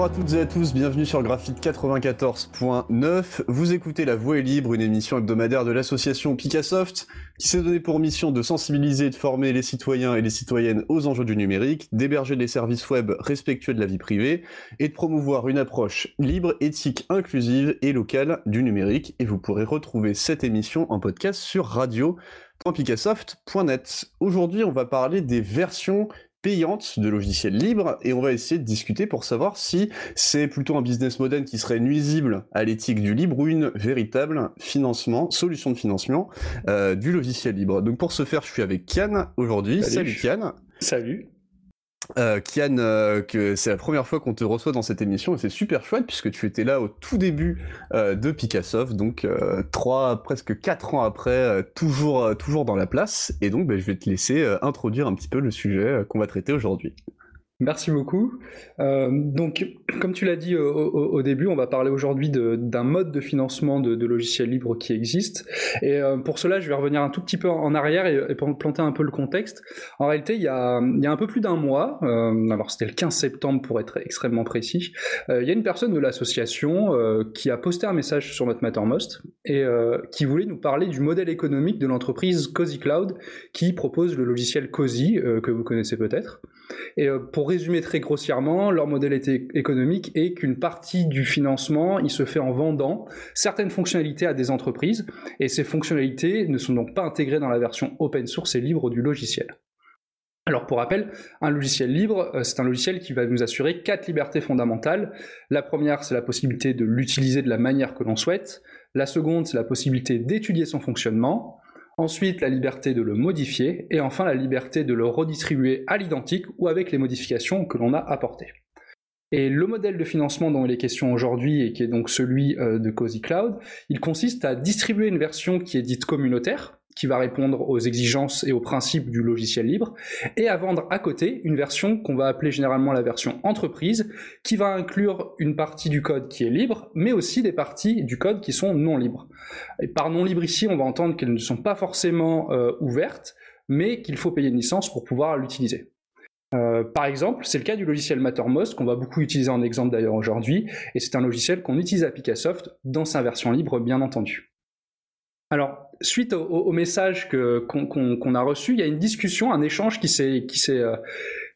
Bonjour à toutes et à tous, bienvenue sur Graphite 94.9. Vous écoutez La Voix est libre, une émission hebdomadaire de l'association Picassoft qui s'est donné pour mission de sensibiliser et de former les citoyens et les citoyennes aux enjeux du numérique, d'héberger des services web respectueux de la vie privée et de promouvoir une approche libre, éthique, inclusive et locale du numérique. Et vous pourrez retrouver cette émission en podcast sur radio.picassoft.net. Aujourd'hui, on va parler des versions payante de logiciels libres et on va essayer de discuter pour savoir si c'est plutôt un business model qui serait nuisible à l'éthique du libre ou une véritable financement, solution de financement euh, du logiciel libre. Donc pour ce faire, je suis avec Kian aujourd'hui. Salut, Salut Kian. Salut. Euh, Kian, euh, que c'est la première fois qu'on te reçoit dans cette émission et c'est super chouette puisque tu étais là au tout début euh, de Picassoft, donc trois, presque quatre ans après, toujours, toujours dans la place. Et donc, ben, je vais te laisser introduire un petit peu le sujet qu'on va traiter aujourd'hui. Merci beaucoup. Euh, donc, comme tu l'as dit au, au, au, début, on va parler aujourd'hui d'un mode de financement de, de, logiciels libres qui existe. Et euh, pour cela, je vais revenir un tout petit peu en arrière et, et planter un peu le contexte. En réalité, il y a, il y a un peu plus d'un mois, euh, alors c'était le 15 septembre pour être extrêmement précis, euh, il y a une personne de l'association euh, qui a posté un message sur notre Mattermost et euh, qui voulait nous parler du modèle économique de l'entreprise Cozy Cloud qui propose le logiciel Cozy que vous connaissez peut-être. Et pour résumer très grossièrement, leur modèle économique est qu'une partie du financement, il se fait en vendant certaines fonctionnalités à des entreprises, et ces fonctionnalités ne sont donc pas intégrées dans la version open source et libre du logiciel. Alors pour rappel, un logiciel libre, c'est un logiciel qui va nous assurer quatre libertés fondamentales. La première, c'est la possibilité de l'utiliser de la manière que l'on souhaite. La seconde, c'est la possibilité d'étudier son fonctionnement ensuite la liberté de le modifier, et enfin la liberté de le redistribuer à l'identique ou avec les modifications que l'on a apportées. Et le modèle de financement dont il est question aujourd'hui, et qui est donc celui de Cozy Cloud, il consiste à distribuer une version qui est dite communautaire, qui va répondre aux exigences et aux principes du logiciel libre, et à vendre à côté une version qu'on va appeler généralement la version entreprise, qui va inclure une partie du code qui est libre, mais aussi des parties du code qui sont non libres. Et par non libre ici, on va entendre qu'elles ne sont pas forcément euh, ouvertes, mais qu'il faut payer une licence pour pouvoir l'utiliser. Euh, par exemple, c'est le cas du logiciel Mattermost qu'on va beaucoup utiliser en exemple d'ailleurs aujourd'hui, et c'est un logiciel qu'on utilise à Picassoft dans sa version libre bien entendu. Alors, suite au, au message qu'on qu qu a reçu, il y a une discussion, un échange qui s'est euh,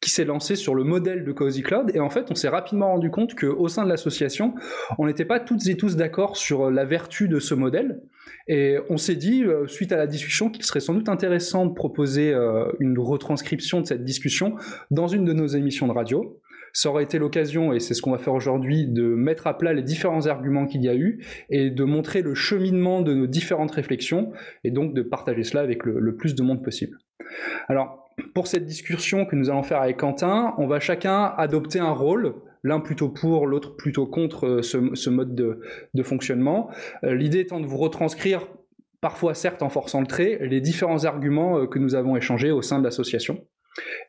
qui s'est lancé sur le modèle de Cozy Cloud. Et en fait on s'est rapidement rendu compte qu'au sein de l'association on n'était pas toutes et tous d'accord sur la vertu de ce modèle. Et on s'est dit euh, suite à la discussion qu'il serait sans doute intéressant de proposer euh, une retranscription de cette discussion dans une de nos émissions de radio ça aurait été l'occasion, et c'est ce qu'on va faire aujourd'hui, de mettre à plat les différents arguments qu'il y a eu et de montrer le cheminement de nos différentes réflexions et donc de partager cela avec le, plus de monde possible. Alors, pour cette discussion que nous allons faire avec Quentin, on va chacun adopter un rôle, l'un plutôt pour, l'autre plutôt contre ce, ce mode de, fonctionnement. Euh, L'idée étant de vous retranscrire parfois certes en forçant le trait, les différents arguments que nous avons échangés au sein de l'association.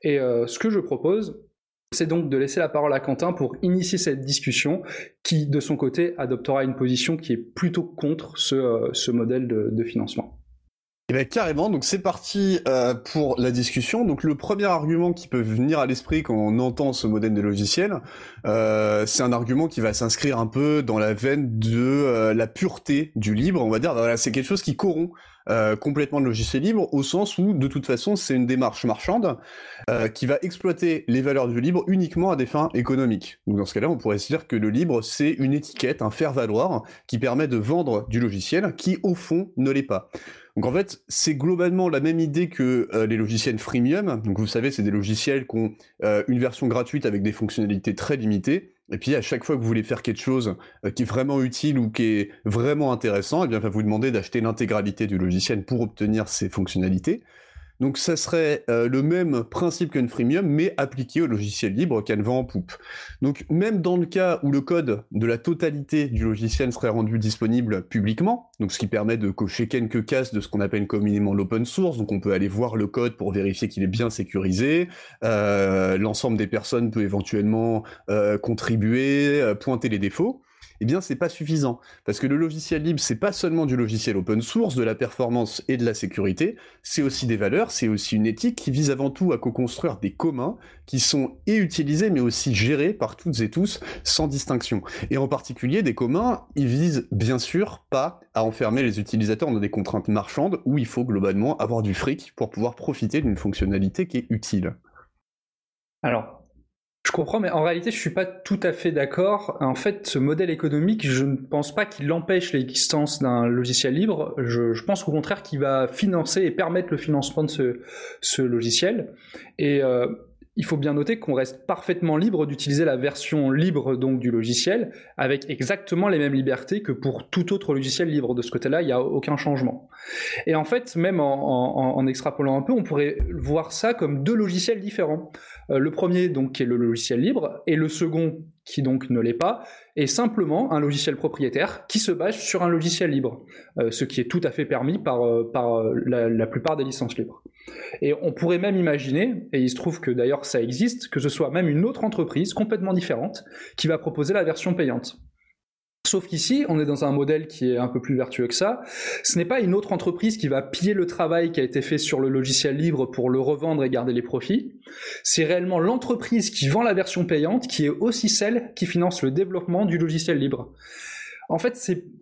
Et euh, ce que je propose, c'est donc de laisser la parole à Quentin pour initier cette discussion qui, de son côté, adoptera une position qui est plutôt contre ce, euh, modèle de, financement. Eh bien carrément, donc c'est parti euh, pour la discussion. Donc le premier argument qui peut venir à l'esprit quand on entend ce modèle de logiciel, euh, c'est un argument qui va s'inscrire un peu dans la veine de la pureté du libre. On va dire, c'est quelque chose qui corrompt euh, complètement le logiciel libre, au sens où, de toute façon, c'est une démarche marchande euh, qui va exploiter les valeurs du libre uniquement à des fins économiques. Donc dans ce cas-là, on pourrait se dire que le libre, c'est une étiquette, un faire-valoir, qui permet de vendre du logiciel qui, au fond, ne l'est pas. Donc en fait, c'est globalement la même idée que euh, les logiciels freemium. Donc vous savez, c'est des logiciels qui ont euh, une version gratuite avec des fonctionnalités très limitées. Et puis à chaque fois que vous voulez faire quelque chose euh, qui est vraiment utile ou qui est vraiment intéressant, eh bien va vous demander d'acheter l'intégralité du logiciel pour obtenir ces fonctionnalités. Donc ça serait euh, le même principe qu'un freemium, mais appliqué au logiciel libre qu'elle vend en poupe. Donc même dans le cas où le code de la totalité du logiciel serait rendu disponible publiquement, donc ce qui permet de cocher quelques cases de ce qu'on appelle communément l'open source, donc on peut aller voir le code pour vérifier qu'il est bien sécurisé, euh, l'ensemble des personnes peut éventuellement euh, contribuer, pointer les défauts, eh bien c'est pas suffisant parce que le logiciel libre c'est pas seulement du logiciel open source, de la performance et de la sécurité, c'est aussi des valeurs, c'est aussi une éthique qui vise avant tout à co-construire des communs qui sont et utilisés mais aussi gérés par toutes et tous sans distinction. Et en particulier des communs, ils visent bien sûr pas à enfermer les utilisateurs dans des contraintes marchandes où il faut globalement avoir du fric pour pouvoir profiter d'une fonctionnalité qui est utile. Alors, je comprends, mais en réalité, je suis pas tout à fait d'accord. En fait, ce modèle économique, je ne pense pas qu'il empêche l'existence d'un logiciel libre. Je, pense au contraire qu'il va financer et permettre le financement de ce, ce logiciel. Et euh, il faut bien noter qu'on reste parfaitement libre d'utiliser la version libre donc du logiciel avec exactement les mêmes libertés que pour tout autre logiciel libre. De ce côté-là, il n'y a aucun changement. Et en fait, même en, en, extrapolant un peu, on pourrait voir ça comme deux logiciels différents. Euh, le premier, donc, qui est le logiciel libre, et le second, qui donc ne l'est pas, est simplement un logiciel propriétaire qui se base sur un logiciel libre, euh, ce qui est tout à fait permis par, euh, par la, la, plupart des licences libres. Et on pourrait même imaginer, et il se trouve que d'ailleurs ça existe, que ce soit même une autre entreprise complètement différente qui va proposer la version payante. Sauf qu'ici, on est dans un modèle qui est un peu plus vertueux que ça. Ce n'est pas une autre entreprise qui va piller le travail qui a été fait sur le logiciel libre pour le revendre et garder les profits. C'est réellement l'entreprise qui vend la version payante qui est aussi celle qui finance le développement du logiciel libre. En fait,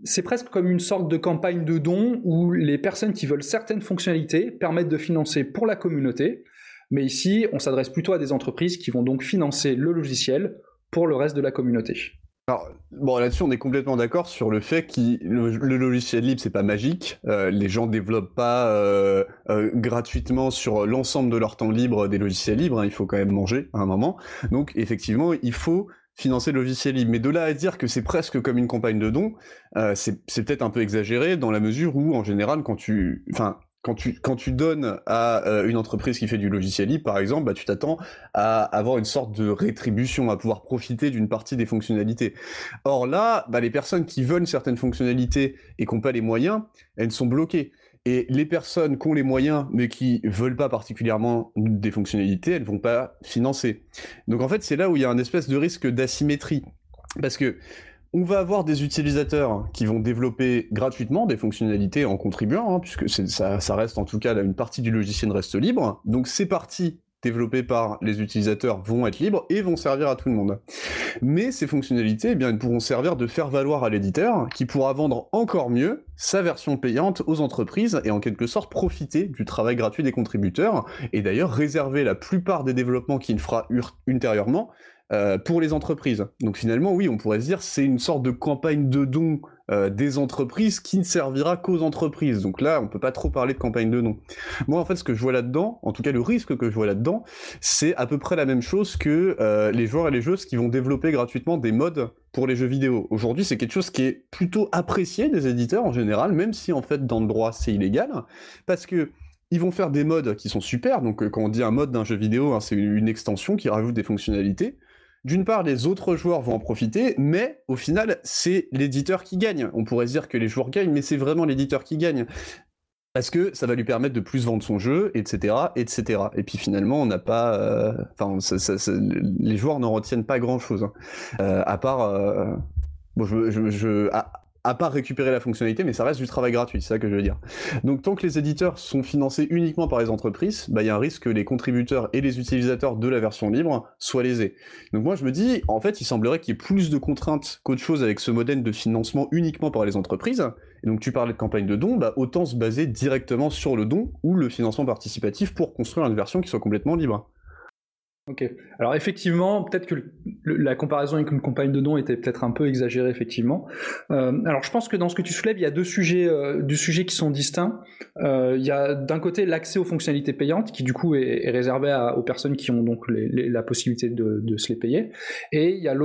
c'est presque comme une sorte de campagne de dons où les personnes qui veulent certaines fonctionnalités permettent de financer pour la communauté. Mais ici, on s'adresse plutôt à des entreprises qui vont donc financer le logiciel pour le reste de la communauté. Alors, bon, là-dessus, on est complètement d'accord sur le fait que le, logiciel libre, c'est pas magique. Euh, les gens développent pas euh, euh, gratuitement sur l'ensemble de leur temps libre des logiciels libres. Hein. il faut quand même manger à un moment. Donc, effectivement, il faut financer le logiciel libre. Mais de là à dire que c'est presque comme une campagne de dons, c'est peut-être un peu exagéré dans la mesure où, en général, quand tu, enfin, quand tu, donnes à euh, une entreprise qui fait du logiciel libre, par exemple, bah, tu t'attends à avoir une sorte de rétribution, à pouvoir profiter d'une partie des fonctionnalités. Or là, bah, les personnes qui veulent certaines fonctionnalités et qui n'ont pas les moyens, elles sont bloquées. Et les personnes qui ont les moyens, mais qui veulent pas particulièrement des fonctionnalités, elles vont pas financer. Donc en fait, c'est là où il y a un espèce de risque d'asymétrie. Parce que on va avoir des utilisateurs qui vont développer gratuitement des fonctionnalités en contribuant, hein, puisque ça, ça, reste en tout cas là, une partie du logiciel reste libre. Donc ces parties développées par les utilisateurs vont être libres et vont servir à tout le monde. Mais ces fonctionnalités, eh bien, elles pourront servir de faire valoir à l'éditeur qui pourra vendre encore mieux sa version payante aux entreprises et en quelque sorte profiter du travail gratuit des contributeurs et d'ailleurs réserver la plupart des développements qu'il fera ultérieurement euh, pour les entreprises. Donc finalement, oui, on pourrait se dire c'est une sorte de campagne de dons euh, des entreprises qui ne servira qu'aux entreprises. Donc là, on peut pas trop parler de campagne de dons. Moi, en fait, ce que je vois là-dedans, en tout cas le risque que je vois là-dedans, c'est à peu près la même chose que euh, les joueurs et les joueuses qui vont développer gratuitement des modes pour les jeux vidéo. Aujourd'hui, c'est quelque chose qui est plutôt apprécié des éditeurs en général, même si en fait dans le droit c'est illégal, parce que ils vont faire des modes qui sont super. Donc, quand on dit un mode d'un jeu vidéo, hein, c'est une extension qui rajoute des fonctionnalités. D'une part, les autres joueurs vont en profiter, mais au final, c'est l'éditeur qui gagne. On pourrait se dire que les joueurs gagnent, mais c'est vraiment l'éditeur qui gagne. Parce que ça va lui permettre de plus vendre son jeu, etc., etc. Et puis finalement, on n'a pas, euh, enfin, les joueurs n'en retiennent pas grand-chose, hein. euh, à part, euh, à part récupérer la fonctionnalité, mais ça reste du travail gratuit, c'est ça que je veux dire. Donc tant que les éditeurs sont financés uniquement par les entreprises, bah, il y a un risque que les contributeurs et les utilisateurs de la version libre soient lésés. Donc moi je me dis, en fait, il semblerait qu'il y ait plus de contraintes qu'autre chose avec ce modèle de financement uniquement par les entreprises. Et donc tu parlais de campagne de dons, bah, autant se baser directement sur le don ou le financement participatif pour construire une version qui soit complètement libre. Ok. Alors effectivement, peut-être que la comparaison avec une campagne de dons était peut-être un peu exagérée effectivement. Euh, alors je pense que dans ce que tu soulèves, il y a deux sujets, euh, deux sujets qui sont distincts. Euh, il y a d'un côté l'accès aux fonctionnalités payantes, qui du coup est, réservé aux personnes qui ont donc la possibilité de, de, se les payer, et il y a de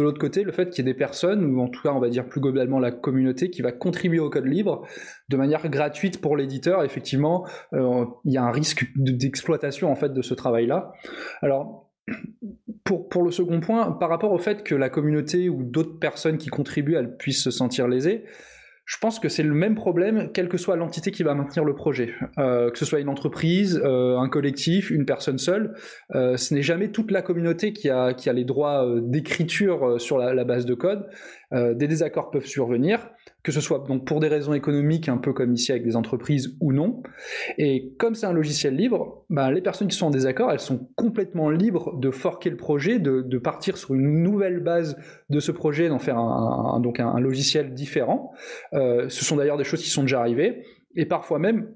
l'autre côté le fait qu'il y ait des personnes, ou en tout cas on va dire plus globalement la communauté, qui va contribuer au code libre de manière gratuite pour l'éditeur. Effectivement, euh, il y a un risque d'exploitation en fait de ce travail-là. Alors pour, pour, le second point, par rapport au fait que la communauté ou d'autres personnes qui contribuent, elles puissent se sentir lésées, je pense que c'est le même problème, quelle que soit l'entité qui va maintenir le projet. Euh, que ce soit une entreprise, euh, un collectif, une personne seule, ce n'est jamais toute la communauté qui a, qui a les droits d'écriture sur la, base de code. des désaccords peuvent survenir, que ce soit donc pour des raisons économiques, un peu comme ici avec des entreprises ou non. Et comme c'est un logiciel libre, ben, les personnes qui sont en désaccord, elles sont complètement libres de forquer le projet, de, partir sur une nouvelle base de ce projet, d'en faire un, donc un, logiciel différent. Euh, ce sont d'ailleurs des choses qui sont déjà arrivées. Et parfois même,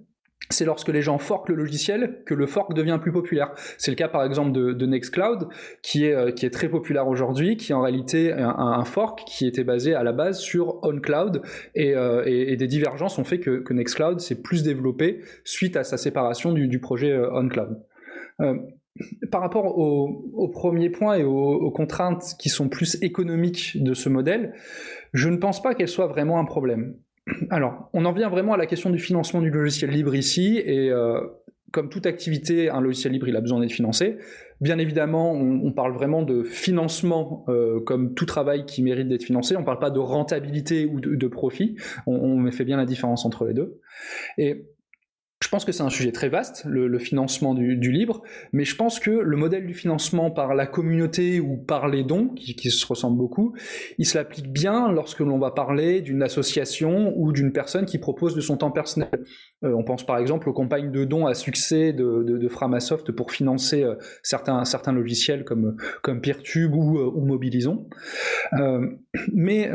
c'est lorsque les gens forquent le logiciel que le fork devient plus populaire. C'est le cas par exemple de, Nextcloud, qui est, euh, qui est très populaire aujourd'hui, qui en réalité un, fork qui était basé à la base sur OnCloud, et, euh, et, des divergences ont fait que, Nextcloud s'est plus développé suite à sa séparation du, projet OnCloud par rapport au, premier point et aux, contraintes qui sont plus économiques de ce modèle, je ne pense pas qu'elles soient vraiment un problème. Alors, on en vient vraiment à la question du financement du logiciel libre ici, et euh, comme toute activité, un logiciel libre, il a besoin d'être financé. Bien évidemment, on, parle vraiment de financement euh, comme tout travail qui mérite d'être financé. On ne parle pas de rentabilité ou de, profit. On, on, fait bien la différence entre les deux. Et je pense que c'est un sujet très vaste, le, financement du, libre, mais je pense que le modèle du financement par la communauté ou par les dons, qui, se ressemblent beaucoup, il se l'applique bien lorsque l'on va parler d'une association ou d'une personne qui propose de son temps personnel. Euh, on pense par exemple aux campagnes de dons à succès de, Framasoft pour financer euh, certains, certains logiciels comme, comme Peertube ou, euh, Mobilisons. mais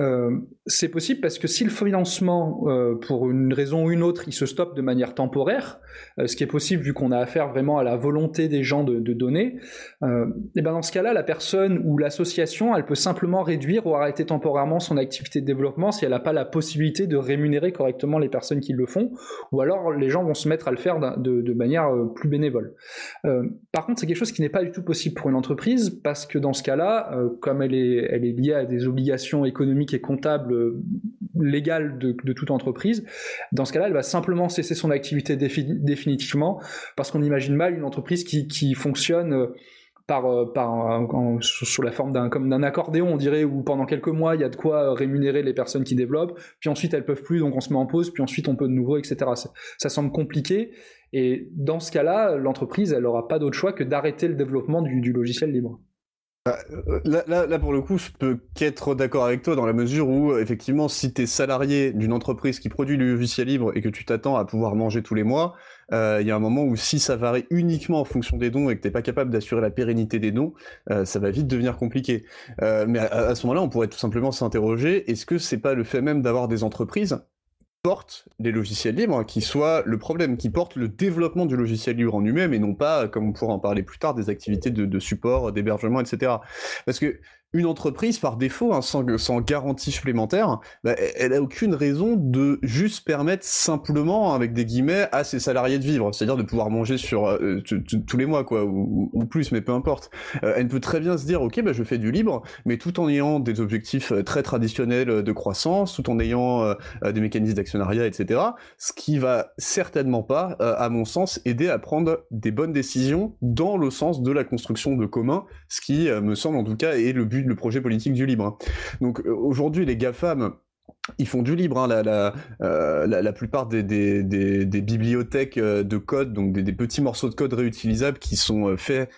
c'est possible parce que si le financement, pour une raison ou une autre, il se stoppe de manière temporaire, ce qui est possible vu qu'on a affaire vraiment à la volonté des gens de, donner, et ben dans ce cas-là, la personne ou l'association, elle peut simplement réduire ou arrêter temporairement son activité de développement si elle n'a pas la possibilité de rémunérer correctement les personnes qui le font, ou alors les gens vont se mettre à le faire de, manière euh, plus bénévole. Euh, par contre, c'est quelque chose qui n'est pas du tout possible pour une entreprise parce que dans ce cas-là, euh, comme elle est, elle est liée à des obligations économiques et comptables légales de, toute entreprise, dans ce cas-là, elle va simplement cesser son activité définitivement parce qu'on imagine mal une entreprise qui fonctionne par, euh, par sous la forme d'un comme d'un accordéon, on dirait, où pendant quelques mois il y a de quoi rémunérer les personnes qui développent, puis ensuite elles peuvent plus, donc on se met en pause, puis ensuite on peut de nouveau, etc. Ça, semble compliqué. Et dans ce cas-là, l'entreprise, elle n'aura pas d'autre choix que d'arrêter le développement du logiciel libre. Bah, euh, là, pour le coup, je peux qu'être d'accord avec toi dans la mesure où, euh, effectivement, si tu es salarié d'une entreprise qui produit du logiciel libre et que tu t'attends à pouvoir manger tous les mois, euh, il y a un moment où si ça varie uniquement en fonction des dons et que t'es pas capable d'assurer la pérennité des dons, ça va vite devenir compliqué. mais à, à ce moment-là, on pourrait tout simplement s'interroger, est-ce que c'est pas le fait même d'avoir des entreprises portent les logiciels libres, qui soit le problème, qui porte le développement du logiciel libre en lui-même et non pas, comme on pourra en parler plus tard, des activités de, de support, d'hébergement, etc. Parce que une entreprise, par défaut, hein, sans, garantie supplémentaire, bah, elle a aucune raison de juste permettre simplement, avec des guillemets, à ses salariés de vivre, c'est-à-dire de pouvoir manger sur euh, tous les mois, quoi, ou, plus, mais peu importe. Euh, elle peut très bien se dire, ok, bah, je fais du libre, mais tout en ayant des objectifs euh, très traditionnels de croissance, tout en ayant des mécanismes d'actionnariat, etc. Ce qui va certainement pas, à mon sens, aider à prendre des bonnes décisions dans le sens de la construction de commun, ce qui me semble en tout cas est le but le projet politique du libre. Hein. Donc euh, aujourd'hui, les GAFAM, ils font du libre. Hein. Euh, la, plupart des, bibliothèques euh, de code, donc des, petits morceaux de code réutilisables qui sont faits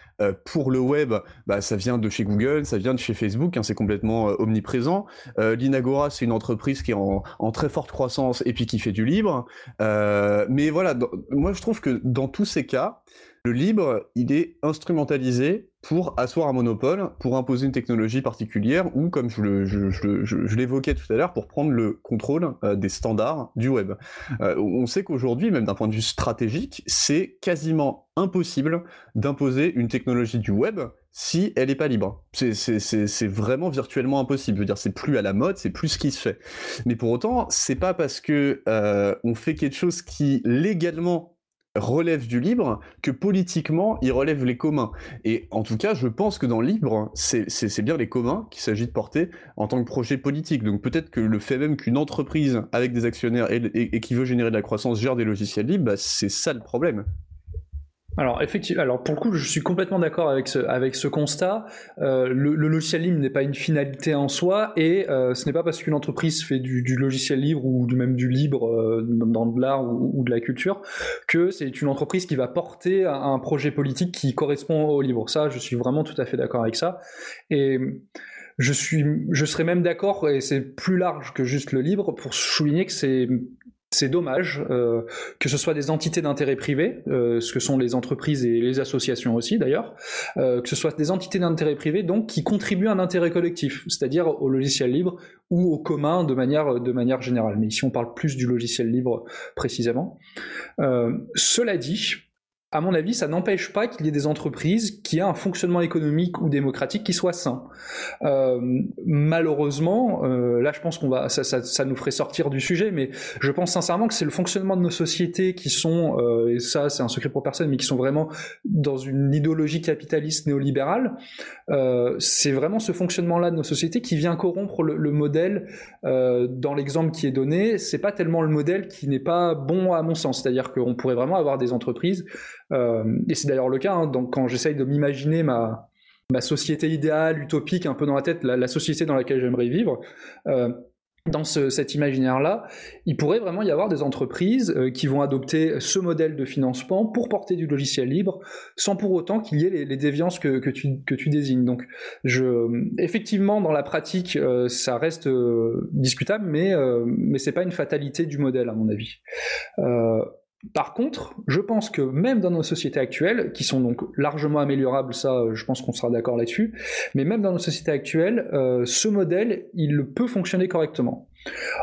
pour le web, bah, ça vient de chez Google, ça vient de chez Facebook, hein, c'est complètement omniprésent. L'Inagora, c'est une entreprise qui est en, très forte croissance et puis qui fait du libre. mais voilà, moi je trouve que dans tous ces cas, libre, il est instrumentalisé pour asseoir un monopole, pour imposer une technologie particulière, ou comme je, l'évoquais tout à l'heure, pour prendre le contrôle euh, des standards du web. Euh, on sait qu'aujourd'hui, même d'un point de vue stratégique, c'est quasiment impossible d'imposer une technologie du web si elle n'est pas libre. C'est vraiment virtuellement impossible. Je veux dire, c'est plus à la mode, c'est plus ce qui se fait. Mais pour autant, c'est pas parce que euh, on fait quelque chose qui légalement relève du libre que politiquement il relève les communs. Et en tout cas, je pense que dans libre, c'est bien les communs qu'il s'agit de porter en tant que projet politique. Donc peut-être que le fait même qu'une entreprise avec des actionnaires et, qui veut générer de la croissance gère des logiciels libres, bah, c'est ça le problème. Alors effectivement, alors pour le coup, je suis complètement d'accord avec ce, constat. Euh, le, logiciel libre n'est pas une finalité en soi, et euh, ce n'est pas parce qu'une entreprise fait du, logiciel libre ou du même du libre euh, dans de l'art ou, de la culture que c'est une entreprise qui va porter un projet politique qui correspond au libre. Ça, je suis vraiment tout à fait d'accord avec ça. Et je suis, je serais même d'accord, et c'est plus large que juste le libre, pour souligner que c'est c'est dommage euh, que ce soit des entités d'intérêt privé, euh, ce que sont les entreprises et les associations aussi d'ailleurs, euh, que ce soit des entités d'intérêt privé donc qui contribuent à un intérêt collectif, c'est-à-dire au logiciel libre ou au commun de manière, de manière générale. Mais ici on parle plus du logiciel libre précisément. cela dit, à mon avis, ça n'empêche pas qu'il y ait des entreprises qui aient un fonctionnement économique ou démocratique qui soit sain. Euh, malheureusement, euh, là je pense qu'on va, ça, ça, ça, nous ferait sortir du sujet, mais je pense sincèrement que c'est le fonctionnement de nos sociétés qui sont, euh, et ça c'est un secret pour personne, mais qui sont vraiment dans une idéologie capitaliste néolibérale. Euh, c'est vraiment ce fonctionnement-là de nos sociétés qui vient corrompre le, le modèle. Euh, dans l'exemple qui est donné, c'est pas tellement le modèle qui n'est pas bon à mon sens, c'est-à-dire qu'on pourrait vraiment avoir des entreprises et c'est d'ailleurs le cas, hein, donc quand j'essaye de m'imaginer ma, société idéale, utopique, un peu dans la tête, la, société dans laquelle j'aimerais vivre, euh, dans ce, cet imaginaire-là, il pourrait vraiment y avoir des entreprises euh, qui vont adopter ce modèle de financement pour porter du logiciel libre, sans pour autant qu'il y ait les, les déviances que, tu, désignes. Donc, je, effectivement, dans la pratique, euh, ça reste euh, discutable, mais, mais c'est pas une fatalité du modèle, à mon avis. Par contre, je pense que même dans nos sociétés actuelles, qui sont donc largement améliorables, ça je pense qu'on sera d'accord là-dessus, mais même dans nos sociétés actuelles, euh, ce modèle, il peut fonctionner correctement.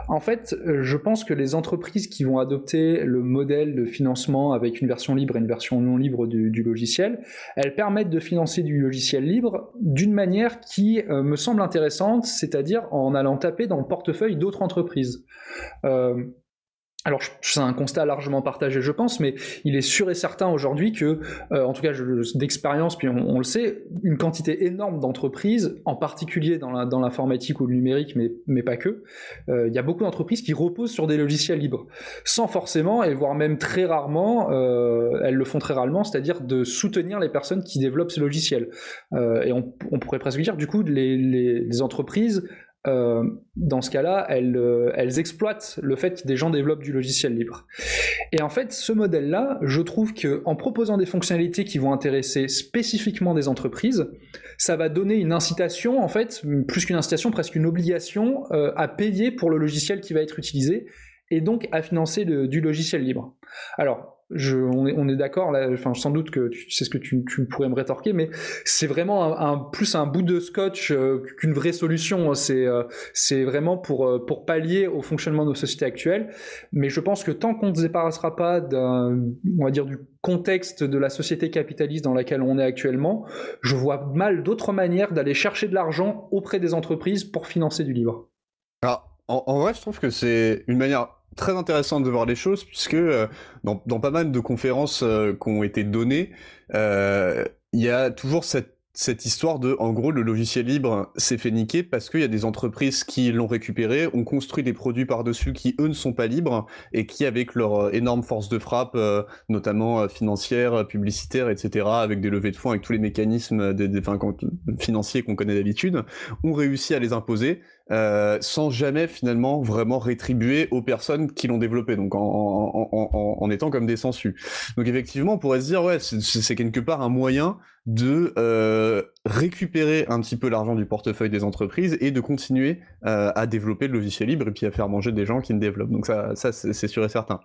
En fait, je pense que les entreprises qui vont adopter le modèle de financement avec une version libre et une version non libre du, logiciel, elles permettent de financer du logiciel libre d'une manière qui euh, me semble intéressante, c'est-à-dire en allant taper dans le portefeuille d'autres entreprises. Euh, alors c'est un constat largement partagé, je pense, mais il est sûr et certain aujourd'hui que, euh, en tout cas d'expérience, puis on, le sait, une quantité énorme d'entreprises, en particulier dans l'informatique ou le numérique, mais, mais pas que, euh, il y a beaucoup d'entreprises qui reposent sur des logiciels libres, sans forcément, et voire même très rarement, euh, elles le font très rarement, c'est-à-dire de soutenir les personnes qui développent ces logiciels. et on, pourrait presque dire, du coup, les, les entreprises euh, dans ce cas-là, elles, euh, elles, exploitent le fait que des gens développent du logiciel libre. Et en fait, ce modèle-là, je trouve qu'en proposant des fonctionnalités qui vont intéresser spécifiquement des entreprises, ça va donner une incitation, en fait, plus qu'une incitation, presque une obligation euh, à payer pour le logiciel qui va être utilisé et donc à financer du logiciel libre. Alors, on est, on est d'accord, enfin, sans doute que c'est ce que tu, tu, pourrais me rétorquer, mais c'est vraiment plus un bout de scotch euh, qu'une vraie solution. C'est euh, vraiment pour, euh, pour pallier au fonctionnement de nos sociétés actuelles. Mais je pense que tant qu'on ne se débarrassera pas on va dire, du contexte de la société capitaliste dans laquelle on est actuellement, je vois mal d'autres manières d'aller chercher de l'argent auprès des entreprises pour financer du livre. Alors, en, en vrai, je trouve que c'est une manière très intéressant de voir les choses puisque euh, dans, pas mal de conférences euh, qui ont été données, euh, il y a toujours cette histoire de, en gros, le logiciel libre s'est fait niquer parce qu'il y a des entreprises qui l'ont récupéré, ont construit des produits par-dessus qui, eux, ne sont pas libres et qui, avec leur énorme force de frappe, notamment financière, publicitaire, etc., avec des levées de fonds, avec tous les mécanismes des, financiers qu'on connaît d'habitude, ont réussi à les imposer euh, sans jamais finalement vraiment rétribuer aux personnes qui l'ont développé, donc en, en, en, en, étant comme des sensus. Donc effectivement, on pourrait se dire, ouais, c'est quelque part un moyen de euh, récupérer un petit peu l'argent du portefeuille des entreprises et de continuer euh, à développer le logiciel libre et puis à faire manger des gens qui ne développent. Donc ça, ça c'est sûr et certain.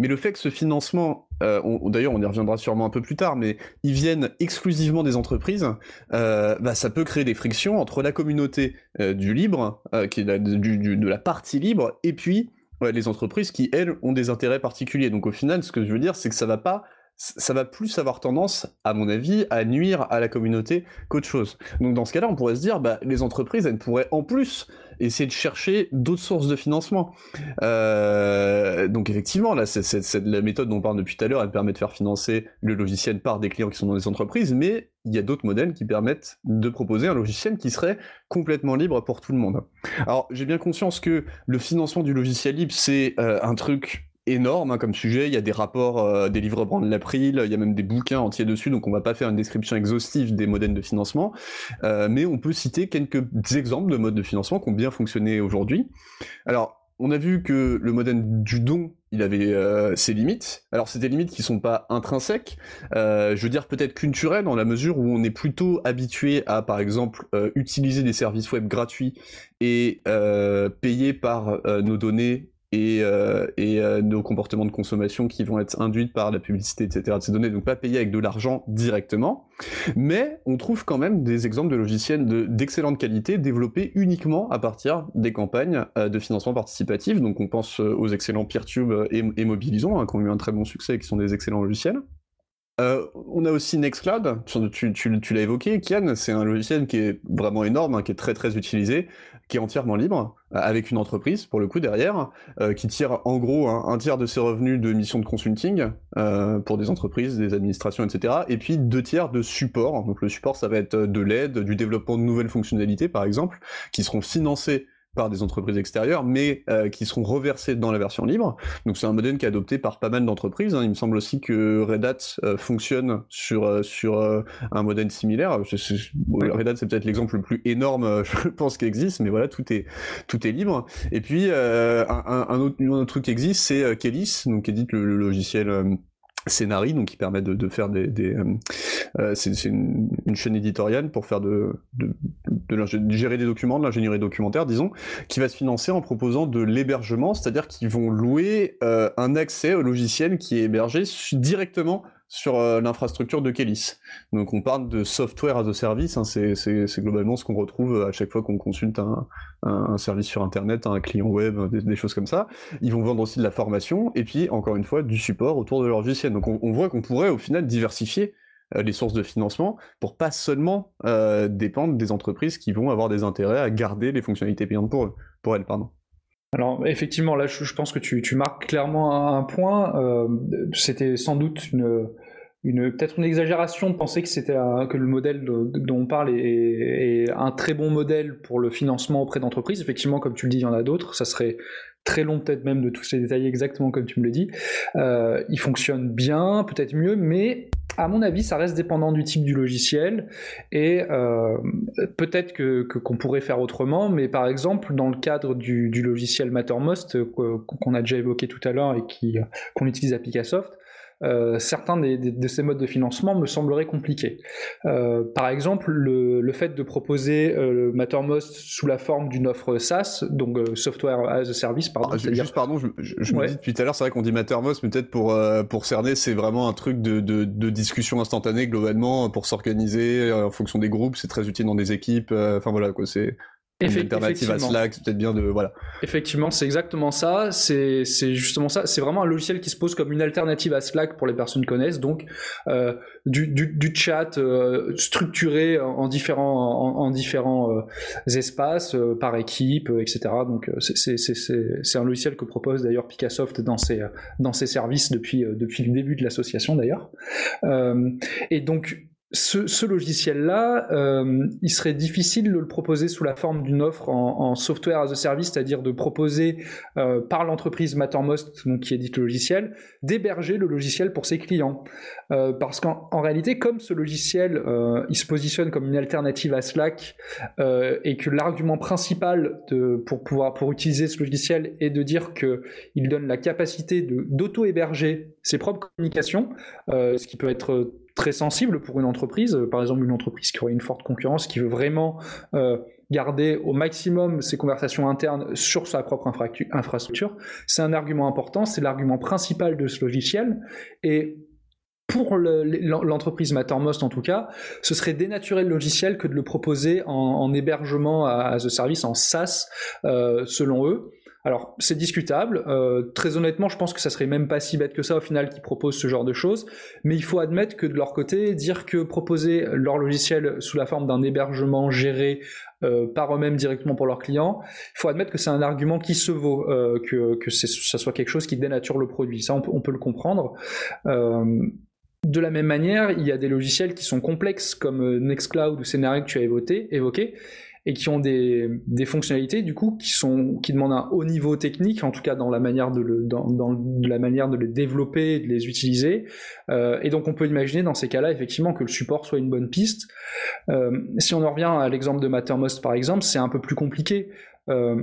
Mais le fait que ce financement, euh, d'ailleurs on y reviendra sûrement un peu plus tard, mais ils viennent exclusivement des entreprises, bah, ça peut créer des frictions entre la communauté du libre, qui est de la partie libre, et puis les entreprises qui, elles, ont des intérêts particuliers. Donc au final, ce que je veux dire, c'est que ça va pas ça va plus avoir tendance, à mon avis, à nuire à la communauté qu'autre chose. Donc dans ce cas-là, on pourrait se dire, bah, les entreprises, elles pourraient en plus essayer de chercher d'autres sources de financement. Euh, donc effectivement, là, c'est la méthode dont on parle depuis tout à l'heure, elle permet de faire financer le logiciel par des clients qui sont dans des entreprises, mais il y a d'autres modèles qui permettent de proposer un logiciel qui serait complètement libre pour tout le monde. Alors j'ai bien conscience que le financement du logiciel libre, c'est euh, un truc énorme hein, comme sujet. Il y a des rapports euh, des livres de l'April, il y a même des bouquins entiers dessus, donc on va pas faire une description exhaustive des modèles de financement, euh, mais on peut citer quelques exemples de modes de financement qui ont bien fonctionné aujourd'hui. Alors, on a vu que le modèle du don, il avait euh, ses limites. Alors c'est des limites qui sont pas intrinsèques, je veux dire peut-être culturelles dans la mesure où on est plutôt habitué à par exemple utiliser des services web gratuits et payer par nos données et, euh, euh, nos comportements de consommation qui vont être induits par la publicité, etc. de ces données, donc pas payés avec de l'argent directement. Mais on trouve quand même des exemples de logiciels d'excellente qualité développés uniquement à partir des campagnes euh, de financement participatif. Donc on pense aux excellents PeerTube et, Mobilisons, hein, qui ont eu un très bon succès et qui sont des excellents logiciels. On a aussi Nextcloud, tu, tu, l'as évoqué, Kian, c'est un logiciel qui est vraiment énorme, hein, qui est très très utilisé, qui est entièrement libre, euh, avec une entreprise pour le coup derrière, euh, qui tire en gros un tiers de ses revenus de missions de consulting pour des entreprises, des administrations, etc. Et puis deux tiers de support. Donc le support, ça va être de l'aide, du développement de nouvelles fonctionnalités par exemple, qui seront financées par des entreprises extérieures, mais euh, qui seront reversées dans la version libre. Donc c'est un modèle qui est adopté par pas mal d'entreprises. Hein. Il me semble aussi que Red Hat euh, fonctionne sur, euh, sur un modèle similaire. Red Hat c'est peut-être l'exemple le plus énorme, je pense, qui existe, mais voilà, tout est, tout est libre. Et puis un, autre, un, autre, truc qui existe, c'est Kelis, donc édite le logiciel Scénarii, donc qui permet de, faire des, euh, euh, c'est une, chaîne éditoriale pour faire de, de, gérer des documents, de l'ingénierie documentaire, disons, qui va se financer en proposant de l'hébergement, c'est-à-dire qu'ils vont louer euh, un accès au logiciel qui est hébergé directement sur euh, l'infrastructure de Kelis. Donc on parle de software as a service, hein, c'est globalement ce qu'on retrouve à chaque fois qu'on consulte un, service sur Internet, un client web, des, choses comme ça. Ils vont vendre aussi de la formation, et puis encore une fois du support autour de leur logiciel. Donc on, voit qu'on pourrait au final diversifier euh, les sources de financement pour pas seulement euh, dépendre des entreprises qui vont avoir des intérêts à garder les fonctionnalités payantes pour, pour elles. Pardon. Alors effectivement, là je, pense que tu, marques clairement un, point. Euh, c'était sans doute une, une peut-être une exagération de penser que c'était que le modèle dont on parle est, un très bon modèle pour le financement auprès d'entreprises. Effectivement, comme tu le dis, il y en a d'autres. Ça serait très long peut-être même de tous les détailler exactement comme tu me le dis. Euh, il fonctionne bien, peut-être mieux, mais à mon avis, ça reste dépendant du type du logiciel et euh, peut-être que qu'on pourrait faire autrement. Mais par exemple, dans le cadre du, logiciel Mattermost euh, qu'on a déjà évoqué tout à l'heure et qui qu'on utilise à Picassoft, euh, certains de ces modes de financement me sembleraient compliqués. Euh, par exemple, le, fait de proposer euh, Mattermost sous la forme d'une offre SaaS, donc Software as a Service, pardon. Ah, juste, pardon, je, me dis depuis tout à l'heure, c'est vrai qu'on dit Mattermost, mais peut-être pour, pour cerner, c'est vraiment un truc de, de, discussion instantanée globalement pour s'organiser en fonction des groupes, c'est très utile dans des équipes. Enfin voilà, quoi, c'est une alternative à Slack, c'est peut-être bien de voilà. Effectivement, c'est exactement ça. C'est justement ça. C'est vraiment un logiciel qui se pose comme une alternative à Slack pour les personnes qui connaissent. Donc euh, du, du, du, chat euh, structuré en différents en, différents euh, espaces euh, par équipe, etc. Donc c'est un logiciel que propose d'ailleurs Picassoft dans ses dans ses services depuis depuis le début de l'association d'ailleurs. et donc ce, logiciel-là, euh, il serait difficile de le proposer sous la forme d'une offre en, software as a service, c'est-à-dire de proposer euh, par l'entreprise Mattermost, donc qui édite le logiciel, d'héberger le logiciel pour ses clients. Euh, parce qu'en réalité, comme ce logiciel, il se positionne comme une alternative à Slack et que l'argument principal pour pouvoir pour utiliser ce logiciel est de dire qu'il donne la capacité d'auto-héberger ses propres communications, ce qui peut être très sensible pour une entreprise, euh, par exemple une entreprise qui aurait une forte concurrence, qui veut vraiment euh, garder au maximum ses conversations internes sur sa propre infrastructure, c'est un argument important, c'est l'argument principal de ce logiciel, et pour l'entreprise Mattermost en tout cas, ce serait dénaturer le logiciel que de le proposer en, hébergement à, as a service, en SaaS, euh, selon eux. Alors, c'est discutable. Euh, très honnêtement, je pense que ça serait même pas si bête que ça au final qu'ils proposent ce genre de choses. Mais il faut admettre que de leur côté, dire que proposer leur logiciel sous la forme d'un hébergement géré euh, par eux-mêmes directement pour leurs clients, il faut admettre que c'est un argument qui se vaut, euh, que, que ça soit quelque chose qui dénature le produit. Ça, on peut, le comprendre. de la même manière, il y a des logiciels qui sont complexes comme Nextcloud ou Scenario que tu as évoqué et qui ont des, des, fonctionnalités du coup qui sont qui demandent un haut niveau technique, en tout cas dans la manière de le, dans, dans la manière de les développer, de les utiliser. Euh, et donc on peut imaginer dans ces cas-là effectivement que le support soit une bonne piste. Euh, si on en revient à l'exemple de Mattermost par exemple, c'est un peu plus compliqué. Euh,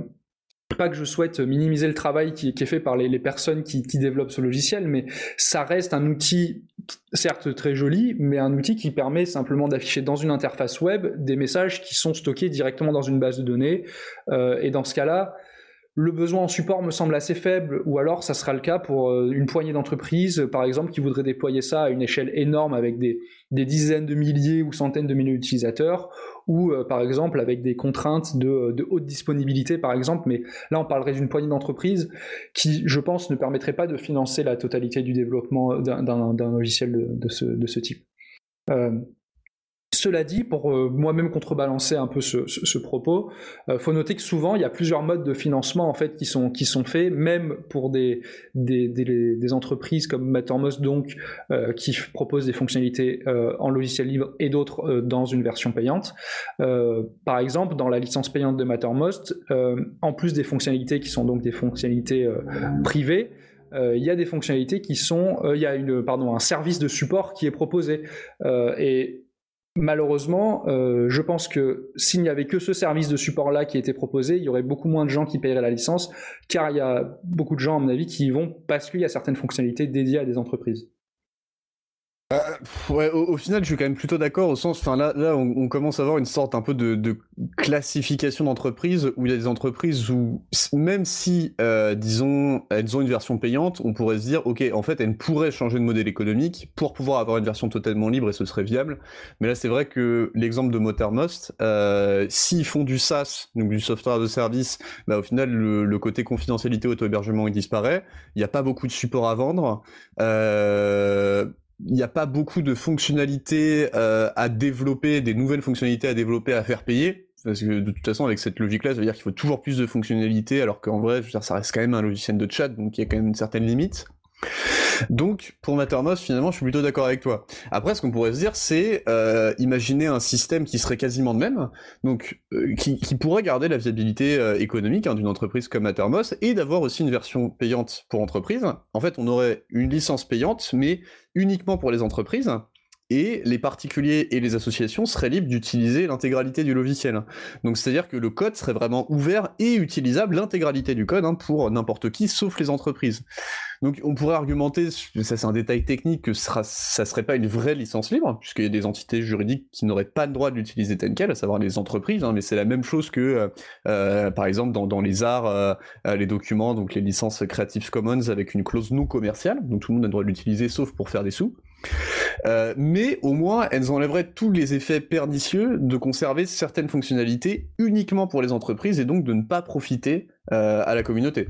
pas que je souhaite minimiser le travail qui, est fait par les, personnes qui, développent ce logiciel, mais ça reste un outil, certes très joli, mais un outil qui permet simplement d'afficher dans une interface web des messages qui sont stockés directement dans une base de données. Euh, et dans ce cas-là, le besoin en support me semble assez faible, ou alors ça sera le cas pour euh, une poignée d'entreprises, par exemple, qui voudraient déployer ça à une échelle énorme avec des, dizaines de milliers ou centaines de milliers d'utilisateurs, ou euh, par exemple avec des contraintes de, haute disponibilité, par exemple. Mais là, on parlerait d'une poignée d'entreprises qui, je pense, ne permettrait pas de financer la totalité du développement d'un logiciel de, ce, type. Euh, cela dit, pour euh, moi-même contrebalancer un peu ce, propos, euh, faut noter que souvent il y a plusieurs modes de financement en fait qui sont qui sont faits, même pour des des, entreprises comme Mattermost donc euh, qui proposent des fonctionnalités en logiciel libre et d'autres dans une version payante. par exemple, dans la licence payante de Mattermost, en plus des fonctionnalités qui sont donc des fonctionnalités privées, il y a des fonctionnalités qui sont, il y a une, pardon, un service de support qui est proposé. et Malheureusement, euh, je pense que s'il n'y avait que ce service de support-là qui était proposé, il y aurait beaucoup moins de gens qui paieraient la licence, car il y a beaucoup de gens, à mon avis, qui y vont parce qu'il y a certaines fonctionnalités dédiées à des entreprises. Euh, ouais, au, final, je suis quand même plutôt d'accord au sens, enfin là, on, commence à avoir une sorte un peu de, classification d'entreprises où il y a des entreprises où même si, euh, disons, elles ont une version payante, on pourrait se dire, ok, en fait, elles pourraient changer de modèle économique pour pouvoir avoir une version totalement libre et ce serait viable. Mais là, c'est vrai que l'exemple de Motormost, euh, s'ils font du SaaS, donc du software de service, bah au final, le, le côté confidentialité auto-hébergement il disparaît. Il n'y a pas beaucoup de support à vendre. Euh, il n'y a pas beaucoup de fonctionnalités euh, à développer, des nouvelles fonctionnalités à développer, à faire payer. Parce que de toute façon, avec cette logique-là, ça veut dire qu'il faut toujours plus de fonctionnalités, alors qu'en vrai, je ça reste quand même un logiciel de chat, donc il y a quand même une certaine limite. Donc, pour Mattermost, finalement, je suis plutôt d'accord avec toi. Après, ce qu'on pourrait se dire, c'est euh, imaginer un système qui serait quasiment le même, donc euh, qui, pourrait garder la viabilité euh, économique hein, d'une entreprise comme Mattermost, et d'avoir aussi une version payante pour entreprise. En fait, on aurait une licence payante, mais uniquement pour les entreprises, et les particuliers et les associations seraient libres d'utiliser l'intégralité du logiciel. Donc c'est-à-dire que le code serait vraiment ouvert et utilisable, l'intégralité du code, hein, pour n'importe qui, sauf les entreprises. Donc on pourrait argumenter, ça c'est un détail technique, que ça, ça serait pas une vraie licence libre, puisqu'il y a des entités juridiques qui n'auraient pas le droit de l'utiliser tel quel, à savoir les entreprises, hein, mais c'est la même chose que, euh, euh, par exemple, dans, les arts, euh, les documents, donc les licences Creative Commons avec une clause non commerciale, donc tout le monde a le droit de l'utiliser sauf pour faire des sous. Euh, mais au moins, elles enlèveraient tous les effets pernicieux de conserver certaines fonctionnalités uniquement pour les entreprises et donc de ne pas profiter euh, à la communauté.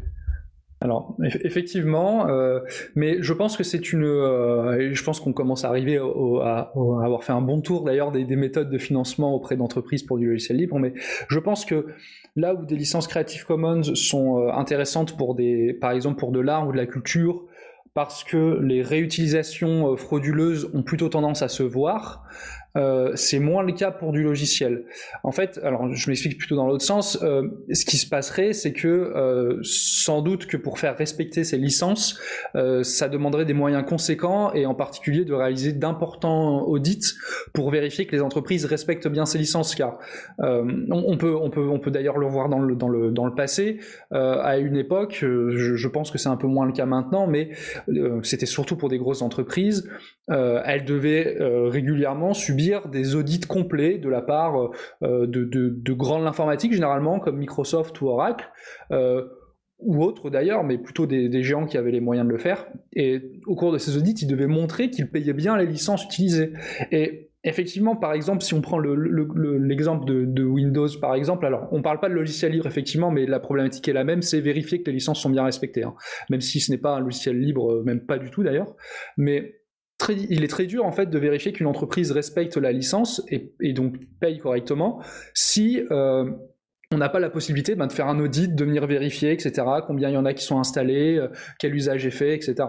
Alors effectivement, euh, mais je pense que c'est une, je pense qu'on commence à arriver à, avoir fait un bon tour d'ailleurs des, des, méthodes de financement auprès d'entreprises pour du logiciel libre, mais je pense que là où des licences Creative Commons sont intéressantes pour des, par exemple pour de l'art ou de la culture, parce que les réutilisations euh, frauduleuses ont plutôt tendance à se voir, euh, c'est moins le cas pour du logiciel. En fait, alors je m'explique plutôt dans l'autre sens, euh, ce qui se passerait, c'est que euh, sans doute que pour faire respecter ces licences, ça demanderait des moyens conséquents et en particulier de réaliser d'importants audits pour vérifier que les entreprises respectent bien ces licences. Car on, peut, on peut, on peut d'ailleurs le voir dans le, dans le, dans le passé. à une époque, je, je pense que c'est un peu moins le cas maintenant, mais c'était surtout pour des grosses entreprises. elles devaient régulièrement subir des audits complets de la part euh, de, de, grands de l'informatique, généralement, comme Microsoft ou Oracle, euh, ou autres d'ailleurs, mais plutôt des, géants qui avaient les moyens de le faire. Et au cours de ces audits, ils devaient montrer qu'ils payaient bien les licences utilisées. Et effectivement, par exemple, si on prend l'exemple de, Windows, par exemple, alors on ne parle pas de logiciel libre, effectivement, mais la problématique est la même, c'est vérifier que les licences sont bien respectées, hein. même si ce n'est pas un logiciel libre, euh, même pas du tout d'ailleurs. Mais il est très dur en fait de vérifier qu'une entreprise respecte la licence et, donc paye correctement si euh, on n'a pas la possibilité ben, de faire un audit, de venir vérifier, etc. Combien il y en a qui sont installés, euh, quel usage est fait, etc.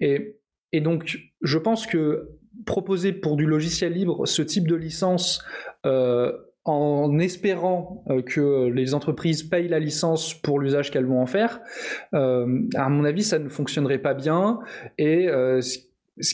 Et, donc, je pense que proposer pour du logiciel libre ce type de licence euh, en espérant que les entreprises payent la licence pour l'usage qu'elles vont en faire, à mon avis, ça ne fonctionnerait pas bien. Et ce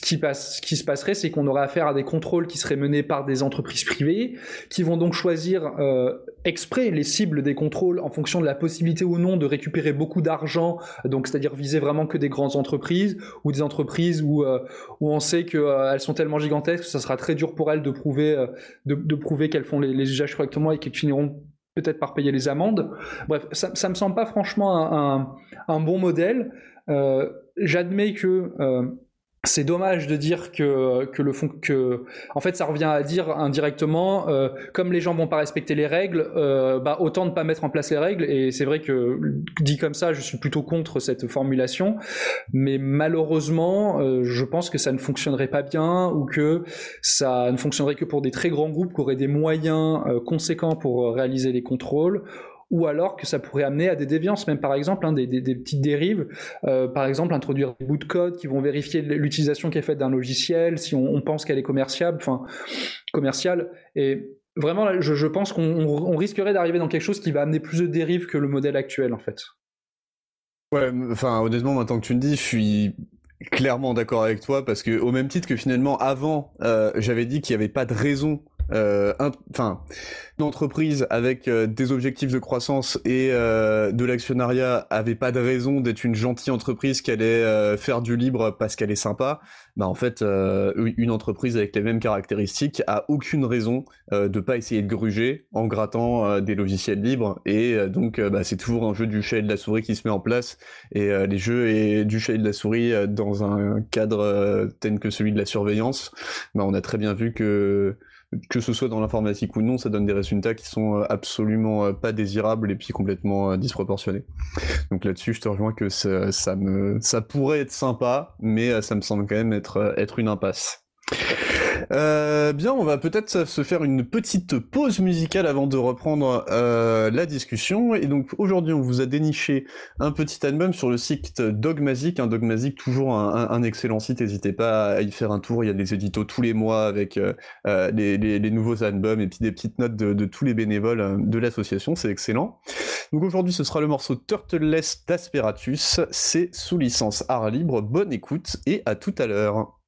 qui, passe, ce qui se passerait, c'est qu'on aurait affaire à des contrôles qui seraient menés par des entreprises privées, qui vont donc choisir euh, exprès les cibles des contrôles en fonction de la possibilité ou non de récupérer beaucoup d'argent, donc c'est-à-dire viser vraiment que des grandes entreprises ou des entreprises où, euh, où on sait qu'elles euh, sont tellement gigantesques que ça sera très dur pour elles de prouver, euh, de, de, prouver qu'elles font les, les, usages correctement et qu'elles finiront peut-être par payer les amendes. Bref, ça, ça me semble pas franchement un, un, un bon modèle. J'admets que c'est dommage de dire que, que le fond que en fait ça revient à dire indirectement euh, comme les gens vont pas respecter les règles euh, bah autant ne pas mettre en place les règles. Et c'est vrai que dit comme ça je suis plutôt contre cette formulation. Mais malheureusement euh, je pense que ça ne fonctionnerait pas bien ou que ça ne fonctionnerait que pour des très grands groupes qui auraient des moyens conséquents pour réaliser les contrôles ou alors que ça pourrait amener à des déviances, même par exemple, hein, des, petites dérives, euh, par exemple introduire des bouts de code qui vont vérifier l'utilisation qui est faite d'un logiciel, si on, pense qu'elle est commerciable, enfin commerciale, et vraiment, je, pense qu'on on risquerait d'arriver dans quelque chose qui va amener plus de dérives que le modèle actuel, en fait. Ouais, enfin honnêtement, maintenant que tu me dis, je suis clairement d'accord avec toi parce que au même titre que finalement avant, euh, j'avais dit qu'il n'y avait pas de raison enfin, une entreprise avec euh, des objectifs de croissance et euh, de l'actionnariat avait pas de raison d'être une gentille entreprise qui allait euh, faire du libre parce qu'elle est sympa. Bah en fait, euh, une entreprise avec les mêmes caractéristiques a aucune raison de pas essayer de gruger en grattant des logiciels libres et donc bah, c'est toujours un jeu du chat et de la souris qui se met en place et les jeux et du chat et de la souris dans un cadre tel que celui de la surveillance, bah, on a très bien vu que que ce soit dans l'informatique ou non, ça donne des résultats qui sont euh, absolument euh, pas désirables et puis complètement euh, disproportionnés. Donc là-dessus, je te rejoins que ça, ça, me, ça pourrait être sympa, mais ça me semble quand même être, être une impasse. Euh, bien, on va peut-être se faire une petite pause musicale avant de reprendre euh, la discussion. Et donc aujourd'hui, on vous a déniché un petit album sur le site Dogmazic. Un Dogmazic, toujours un, excellent site. N'hésitez pas à y faire un tour. Il y a des éditos tous les mois avec euh, euh les, les, les, nouveaux albums et puis des petites notes de, de tous les bénévoles euh, de l'association. C'est excellent. Donc aujourd'hui, ce sera le morceau Turtleless d'Asperatus. C'est sous licence art libre. Bonne écoute et à tout à l'heure.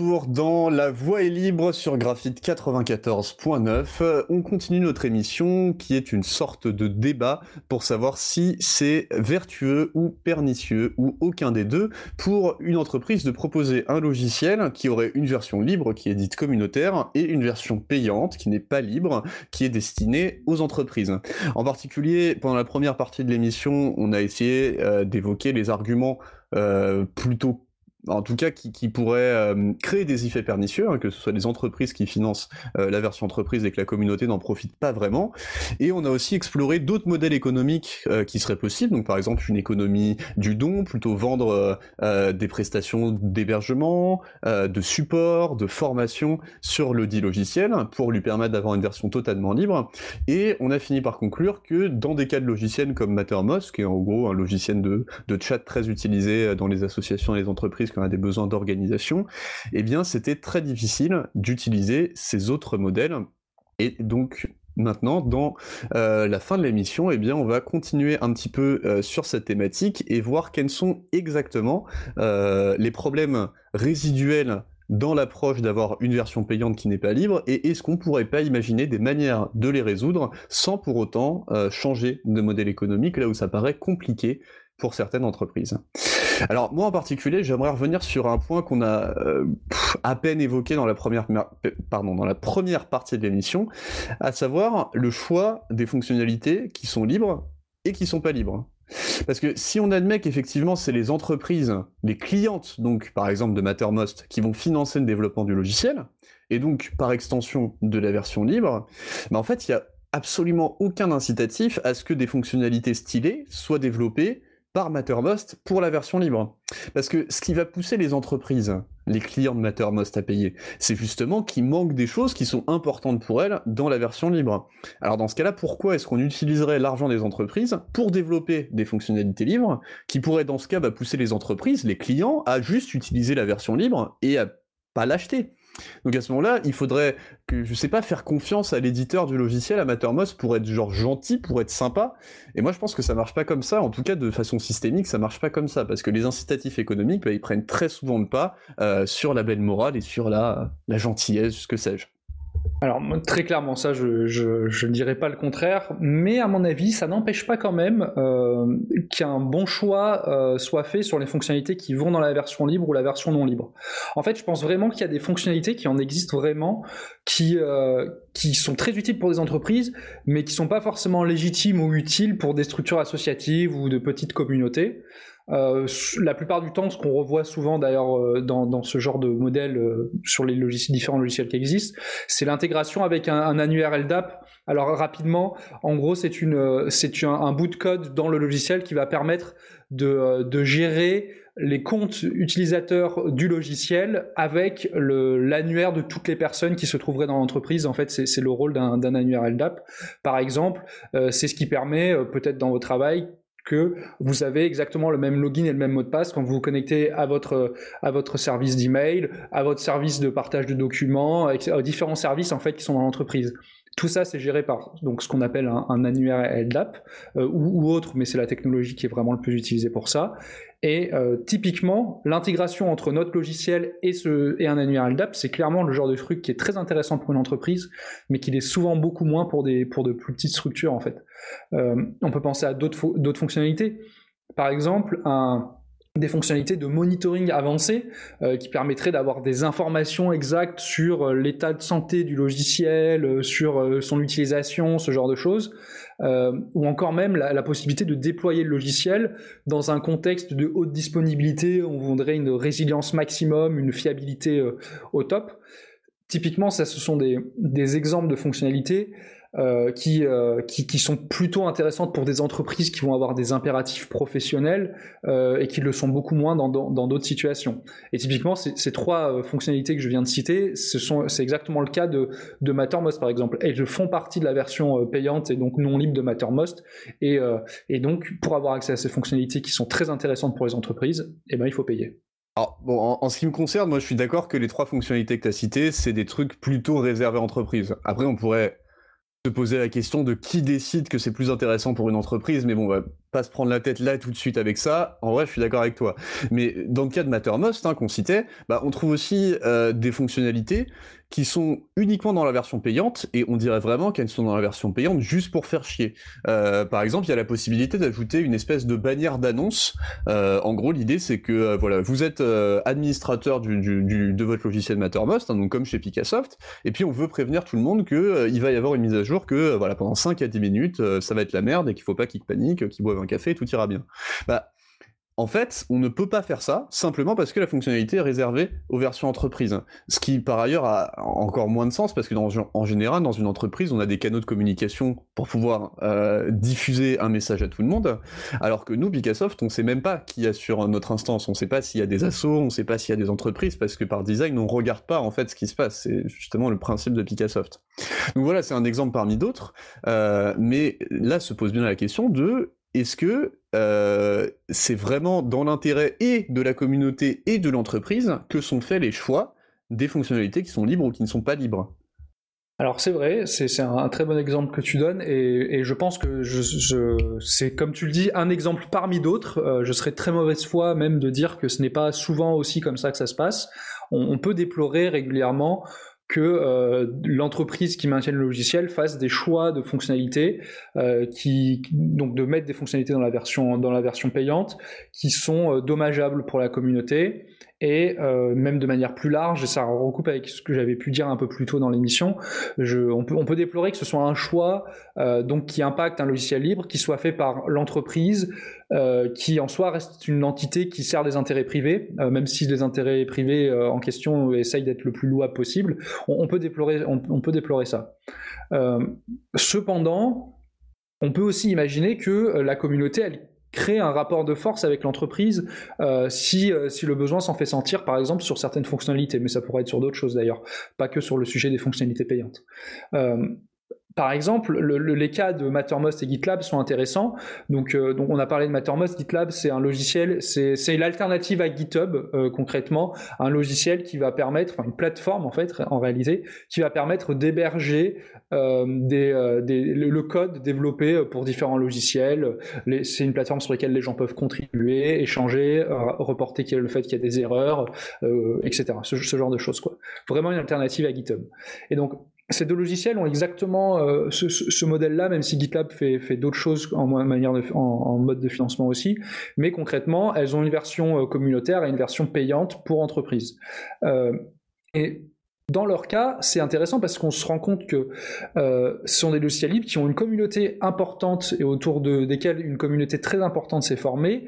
Dans La Voix est libre sur Graphite 94.9. On continue notre émission qui est une sorte de débat pour savoir si c'est vertueux ou pernicieux ou aucun des deux pour une entreprise de proposer un logiciel qui aurait une version libre qui est dite communautaire et une version payante qui n'est pas libre qui est destinée aux entreprises. En particulier, pendant la première partie de l'émission, on a essayé euh, d'évoquer les arguments euh, plutôt en tout cas qui, pourrait euh, créer des effets pernicieux, hein, que ce soit des entreprises qui financent euh, la version entreprise et que la communauté n'en profite pas vraiment. Et on a aussi exploré d'autres modèles économiques euh, qui seraient possibles, donc par exemple une économie du don, plutôt vendre des prestations d'hébergement, de support, de formation sur le dit logiciel pour lui permettre d'avoir une version totalement libre. Et on a fini par conclure que dans des cas de logiciels comme Mattermost, qui est en gros un logiciel de, de chat très utilisé dans les associations et les entreprises qu'on a des besoins d'organisation, eh bien c'était très difficile d'utiliser ces autres modèles. Et donc maintenant, dans euh, la fin de l'émission, eh bien, on va continuer un petit peu euh, sur cette thématique et voir quels sont exactement euh, les problèmes résiduels dans l'approche d'avoir une version payante qui n'est pas libre, et est-ce qu'on pourrait pas imaginer des manières de les résoudre sans pour autant changer de modèle économique, là où ça paraît compliqué pour certaines entreprises. Alors moi en particulier, j'aimerais revenir sur un point qu'on a euh, à peine évoqué dans la première, pardon, dans la première partie de l'émission, à savoir le choix des fonctionnalités qui sont libres et qui sont pas libres. Parce que si on admet qu'effectivement c'est les entreprises, les clientes, donc par exemple de Mattermost, qui vont financer le développement du logiciel, et donc par extension de la version libre, mais en fait il y a absolument aucun incitatif à ce que des fonctionnalités stylées soient développées par Mattermost pour la version libre. Parce que ce qui va pousser les entreprises, les clients de Mattermost à payer, c'est justement qu'il manque des choses qui sont importantes pour elles dans la version libre. Alors dans ce cas-là, pourquoi est-ce qu'on utiliserait l'argent des entreprises pour développer des fonctionnalités libres qui pourraient dans ce cas bah, pousser les entreprises, les clients, à juste utiliser la version libre et à pas l'acheter? Donc à ce moment-là, il faudrait que, je sais pas, faire confiance à l'éditeur du logiciel, à Mattermost, pour être genre gentil, pour être sympa. Et moi, je pense que ça marche pas comme ça. En tout cas, de façon systémique, ça marche pas comme ça, parce que les incitatifs économiques, bah, ils prennent très souvent le pas euh, sur la belle morale et sur la, la gentillesse, ce que sais-je. Alors très clairement ça, je, ne dirais pas le contraire, mais à mon avis, ça n'empêche pas quand même euh, qu'un bon choix euh, soit fait sur les fonctionnalités qui vont dans la version libre ou la version non libre. En fait, je pense vraiment qu'il y a des fonctionnalités qui en existent vraiment, qui euh, sont très utiles pour des entreprises, mais qui sont pas forcément légitimes ou utiles pour des structures associatives ou de petites communautés. Euh, la plupart du temps, ce qu'on revoit souvent d'ailleurs euh, dans, ce genre de modèle euh, sur les différents logiciels qui existent, c'est l'intégration avec un, annuaire LDAP. Alors rapidement, en gros, c'est un, un, bout de code dans le logiciel qui va permettre de, de gérer les comptes utilisateurs du logiciel avec l'annuaire de toutes les personnes qui se trouveraient dans l'entreprise. En fait, c'est le rôle d'un annuaire LDAP. Par exemple, c'est ce qui permet, peut-être dans votre travail, que vous avez exactement le même login et le même mot de passe quand vous vous connectez à votre, à votre service d'email, à votre service de partage de documents, aux différents services en fait qui sont dans l'entreprise. Tout ça, c'est géré par donc ce qu'on appelle un, annuaire LDAP euh, ou, ou, autre, mais c'est la technologie qui est vraiment le plus utilisée pour ça. Et euh, typiquement, l'intégration entre notre logiciel et, ce, et un annuaire LDAP, c'est clairement le genre de truc qui est très intéressant pour une entreprise, mais qui est souvent beaucoup moins pour, des, pour de plus petites structures en fait. Euh, on peut penser à d'autres fonctionnalités. Par exemple, des fonctionnalités de monitoring avancé euh, qui permettraient d'avoir des informations exactes sur euh, l'état de santé du logiciel, sur son utilisation, ce genre de choses, ou encore même la, possibilité de déployer le logiciel dans un contexte de haute disponibilité, on voudrait une résilience maximum, une fiabilité au top. Typiquement, ça, ce sont des exemples de fonctionnalités euh, qui, euh, qui, qui, sont plutôt intéressantes pour des entreprises qui vont avoir des impératifs professionnels euh, et qui le sont beaucoup moins dans d'autres dans, d'autres situations. Et typiquement, ces trois euh, fonctionnalités que je viens de citer, c'est exactement le cas de, de Mattermost par exemple. Elles font partie de la version euh, payante et donc non libre de Mattermost. Et, et donc, pour avoir accès à ces fonctionnalités qui sont très intéressantes pour les entreprises, eh ben, il faut payer. Alors, bon, en, en, ce qui me concerne, moi je suis d'accord que les trois fonctionnalités que tu as citées, c'est des trucs plutôt réservés à entreprises. Après, on pourrait se poser la question de qui décide que c'est plus intéressant pour une entreprise, mais bon, bah, pas se prendre la tête là tout de suite avec ça. En vrai, je suis d'accord avec toi. Mais dans le cas de Mattermost, hein, qu'on citait, bah, on trouve aussi euh, des fonctionnalités qui sont uniquement dans la version payante, et on dirait vraiment qu'elles sont dans la version payante juste pour faire chier. Euh, par exemple, il y a la possibilité d'ajouter une espèce de bannière d'annonce. Euh, en gros, l'idée c'est que euh, voilà, vous êtes administrateur du, du, de votre logiciel Mattermost, hein, donc comme chez Picassoft, et puis on veut prévenir tout le monde que il va y avoir une mise à jour que voilà pendant 5 à 10 minutes, ça va être la merde et qu'il faut pas qu'ils paniquent, qu'ils boivent un café, tout ira bien. Bah, en fait, on ne peut pas faire ça simplement parce que la fonctionnalité est réservée aux versions entreprises. Ce qui, par ailleurs, a encore moins de sens parce que en général, dans une entreprise, on a des canaux de communication pour pouvoir euh, diffuser un message à tout le monde. Alors que nous, Picassoft, on ne sait même pas qui sur notre instance. On ne sait pas s'il y a des assos, on ne sait pas s'il y a des entreprises parce que par design, on ne regarde pas en fait ce qui se passe. C'est justement le principe de Picassoft. Donc voilà, c'est un exemple parmi d'autres. Euh, mais là se pose bien la question de est-ce que euh, c'est vraiment dans l'intérêt et de la communauté et de l'entreprise que sont faits les choix des fonctionnalités qui sont libres ou qui ne sont pas libres alors c'est vrai, c'est un, très bon exemple que tu donnes et, je pense que c'est comme tu le dis un exemple parmi d'autres. Euh, je serais très mauvaise foi même de dire que ce n'est pas souvent aussi comme ça que ça se passe. on peut déplorer régulièrement que euh, l'entreprise qui maintient le logiciel fasse des choix de fonctionnalités, euh, qui, donc de mettre des fonctionnalités dans la version, dans la version payante, qui sont euh, dommageables pour la communauté et euh, même de manière plus large, et ça recoupe avec ce que j'avais pu dire un peu plus tôt dans l'émission, on peut, déplorer que ce soit un choix euh, donc qui impacte un logiciel libre, qui soit fait par l'entreprise, euh, qui en soi reste une entité qui sert des intérêts privés, même si les intérêts privés en question essayent d'être le plus louable possible, on, peut, déplorer, on, peut déplorer ça. cependant, on peut aussi imaginer que la communauté, elle créer un rapport de force avec l'entreprise euh, si, euh, si le besoin s'en fait sentir, par exemple, sur certaines fonctionnalités, mais ça pourrait être sur d'autres choses d'ailleurs, pas que sur le sujet des fonctionnalités payantes. Euh, par exemple, les cas de Mattermost et GitLab sont intéressants. Donc, euh, donc on a parlé de Mattermost. GitLab, c'est un logiciel, c'est l'alternative à GitHub euh, concrètement, un logiciel qui va permettre, enfin une plateforme en fait, en réalité, qui va permettre d'héberger euh, des, le, code développé pour différents logiciels. C'est une plateforme sur laquelle les gens peuvent contribuer, échanger, reporter le fait qu'il y a des erreurs, etc. Ce, ce, genre de choses quoi. Vraiment une alternative à GitHub. Et donc ces deux logiciels ont exactement euh, ce, modèle-là, même si GitLab fait, d'autres choses en, manière en, mode de financement aussi. Mais concrètement, elles ont une version euh, communautaire et une version payante pour entreprise. Euh, et dans leur cas, c'est intéressant parce qu'on se rend compte que ce sont des logiciels libres qui ont une communauté importante et autour de, desquels une communauté très importante s'est formée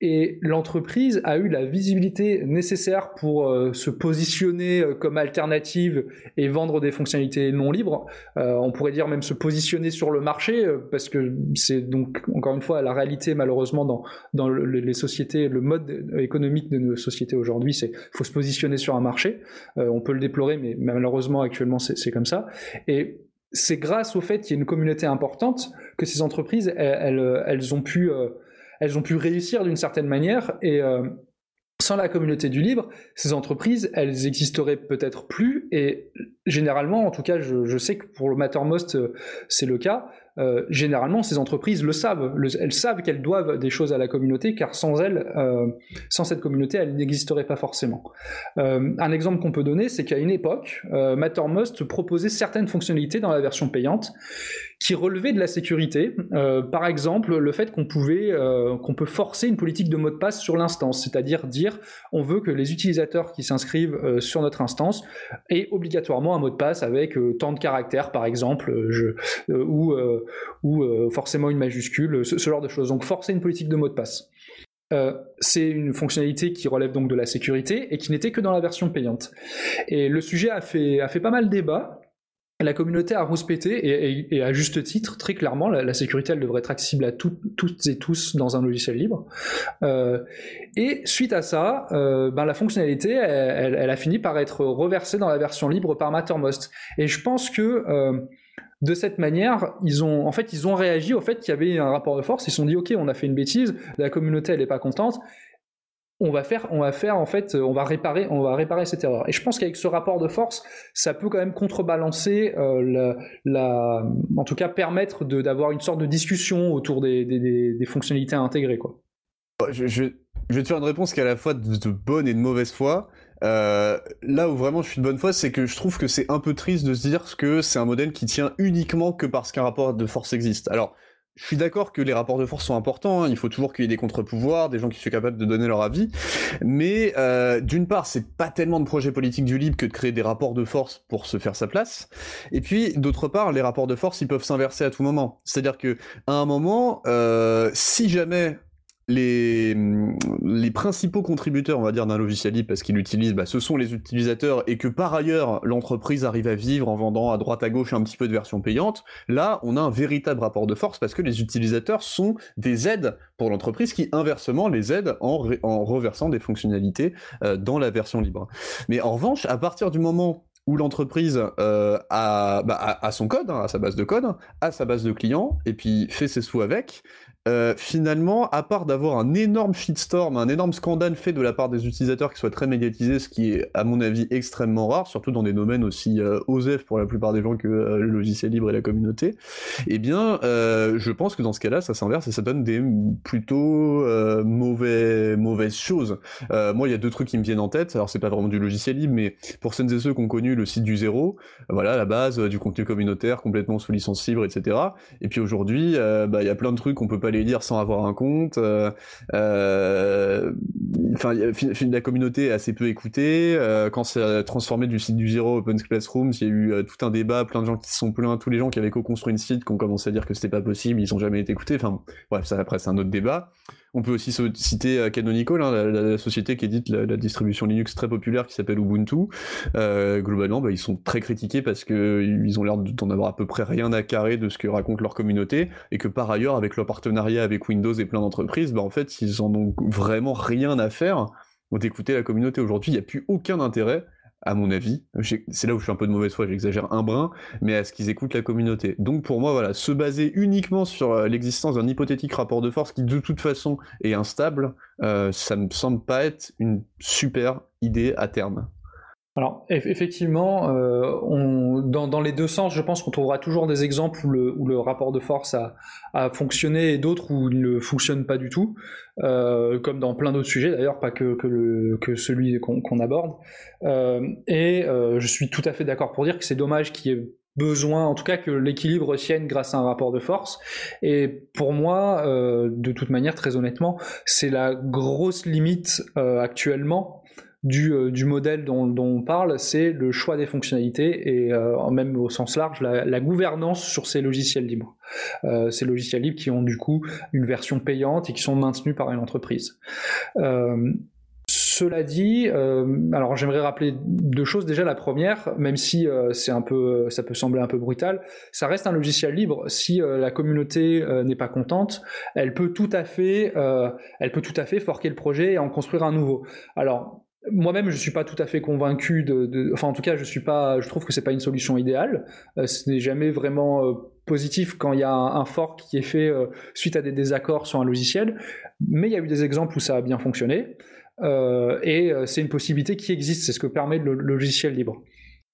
et l'entreprise a eu la visibilité nécessaire pour euh, se positionner euh, comme alternative et vendre des fonctionnalités non libres. Euh, on pourrait dire même se positionner sur le marché, parce que c'est donc encore une fois la réalité malheureusement dans, dans les sociétés, le mode économique de nos sociétés aujourd'hui, c'est faut se positionner sur un marché. on peut le déplorer, mais malheureusement actuellement c'est comme ça. Et c'est grâce au fait qu'il y a une communauté importante que ces entreprises, elles, elles, elles ont pu elles ont pu réussir d'une certaine manière et euh, sans la communauté du libre, ces entreprises, elles existeraient peut-être plus, et généralement, en tout cas, je, sais que pour le Mattermost, euh, c'est le cas, euh, généralement, ces entreprises le savent. elles savent qu'elles doivent des choses à la communauté, car sans elles, euh, sans cette communauté, elles n'existeraient pas forcément. Euh, un exemple qu'on peut donner, c'est qu'à une époque, Mattermost proposait certaines fonctionnalités dans la version payante qui relevaient de la sécurité. par exemple, le fait qu'on pouvait, qu'on peut forcer une politique de mot de passe sur l'instance, c'est-à-dire dire on veut que les utilisateurs qui s'inscrivent sur notre instance aient obligatoirement un mot de passe avec tant de caractères, par exemple, je, ou ou euh, forcément une majuscule, ce, genre de choses. Donc forcer une politique de mot de passe. Euh, c'est une fonctionnalité qui relève donc de la sécurité et qui n'était que dans la version payante. Et le sujet a fait, a fait pas mal débat. La communauté a rouspété et, à juste titre, très clairement, la, sécurité elle devrait être accessible à toutes et tous dans un logiciel libre. Euh, et suite à ça, ben, la fonctionnalité elle, a fini par être reversée dans la version libre par Mattermost. Et je pense que de cette manière, ils ont, ils ont réagi au fait qu'il y avait un rapport de force. Ils se sont dit, ok, on a fait une bêtise, la communauté elle est pas contente, on va faire, on va faire en fait, on va réparer, on va réparer cette erreur. Et je pense qu'avec ce rapport de force, ça peut quand même contrebalancer, euh, la, en tout cas permettre d'avoir une sorte de discussion autour des, des, fonctionnalités à intégrer, quoi. Je, je, vais te faire une réponse qui est à la fois de, bonne et de mauvaise foi. Euh, là où vraiment je suis de bonne foi, c'est que je trouve que c'est un peu triste de se dire que c'est un modèle qui tient uniquement que parce qu'un rapport de force existe. Alors, je suis d'accord que les rapports de force sont importants, hein. il faut toujours qu'il y ait des contre-pouvoirs, des gens qui soient capables de donner leur avis, mais euh, d'une part, c'est pas tellement de projet politique du libre que de créer des rapports de force pour se faire sa place, et puis d'autre part, les rapports de force, ils peuvent s'inverser à tout moment. C'est-à-dire que à un moment, euh, si jamais les, les principaux contributeurs, on va dire, d'un logiciel libre, parce qu'ils l'utilisent, bah, ce sont les utilisateurs, et que par ailleurs, l'entreprise arrive à vivre en vendant à droite à gauche un petit peu de version payante, là, on a un véritable rapport de force, parce que les utilisateurs sont des aides pour l'entreprise qui, inversement, les aident en, reversant des fonctionnalités euh, dans la version libre. Mais en revanche, à partir du moment où l'entreprise euh, a, bah, a, son code, hein, a sa base de code, a sa base de clients, et puis fait ses sous avec, euh, finalement, à part d'avoir un énorme shitstorm, un énorme scandale fait de la part des utilisateurs qui soit très médiatisé, ce qui est à mon avis extrêmement rare, surtout dans des domaines aussi euh, pour la plupart des gens que euh, le logiciel libre et la communauté, eh bien, euh, je pense que dans ce cas-là, ça s'inverse et ça donne des plutôt mauvais, mauvaises choses. moi, il y a deux trucs qui me viennent en tête. Alors, c'est pas vraiment du logiciel libre, mais pour celles et ceux qui ont connu le site du zéro, voilà, la base du contenu communautaire complètement sous licence libre, etc. Et puis aujourd'hui, bah, il y a plein de trucs qu'on peut pas les lire sans avoir un compte. Euh, euh, enfin, la communauté est assez peu écoutée. Euh, quand c'est transformé du site du zéro Open Classroom, il y a eu tout un débat, plein de gens qui se sont plaints, tous les gens qui avaient co-construit une site, qui ont commencé à dire que c'était pas possible, ils ont jamais été écoutés. Enfin, bref, ça après c'est un autre débat. On peut aussi citer euh, Canonical, hein, la, société qui édite la, distribution Linux très populaire qui s'appelle Ubuntu. Euh, globalement, bah, ils sont très critiqués parce qu'ils ont l'air d'en avoir à peu près rien à carrer de ce que raconte leur communauté, et que par ailleurs, avec leur partenariat avec Windows et plein d'entreprises, bah, en fait, ils en ont vraiment rien à faire d'écouter la communauté. Aujourd'hui, il n'y a plus aucun intérêt à mon avis. C'est là où je suis un peu de mauvaise foi, j'exagère un brin, mais à ce qu'ils écoutent la communauté. Donc pour moi, voilà, se baser uniquement sur euh, l'existence d'un hypothétique rapport de force qui de toute façon est instable, euh, ça me semble pas être une super idée à terme. Alors effectivement, euh, dans, les deux sens, je pense qu'on trouvera toujours des exemples où le, rapport de force a, fonctionné et d'autres où il ne fonctionne pas du tout, euh, comme dans plein d'autres sujets d'ailleurs, pas que, celui qu'on aborde. Euh, et je suis tout à fait d'accord pour dire que c'est dommage qu'il y ait besoin, en tout cas que l'équilibre tienne grâce à un rapport de force. Et pour moi, de toute manière, très honnêtement, c'est la grosse limite actuellement euh, du, modèle dont, on parle, c'est le choix des fonctionnalités et euh, même au sens large, la, gouvernance sur ces logiciels libres. Euh, ces logiciels libres qui ont du coup une version payante et qui sont maintenus par une entreprise. Cela dit, alors j'aimerais rappeler deux choses. Déjà, la première, même si c'est un peu, ça peut sembler un peu brutal, ça reste un logiciel libre. Si la communauté n'est pas contente, elle peut tout à fait, elle peut tout à fait forquer le projet et en construire un nouveau. Alors, moi-même, je suis pas tout à fait convaincu de, enfin, en tout cas, je suis pas, je trouve que c'est pas une solution idéale. Euh, ce n'est jamais vraiment euh, positif quand il y a un, fork qui est fait euh, suite à des désaccords sur un logiciel. Mais il y a eu des exemples où ça a bien fonctionné. et c'est une possibilité qui existe. C'est ce que permet le, logiciel libre.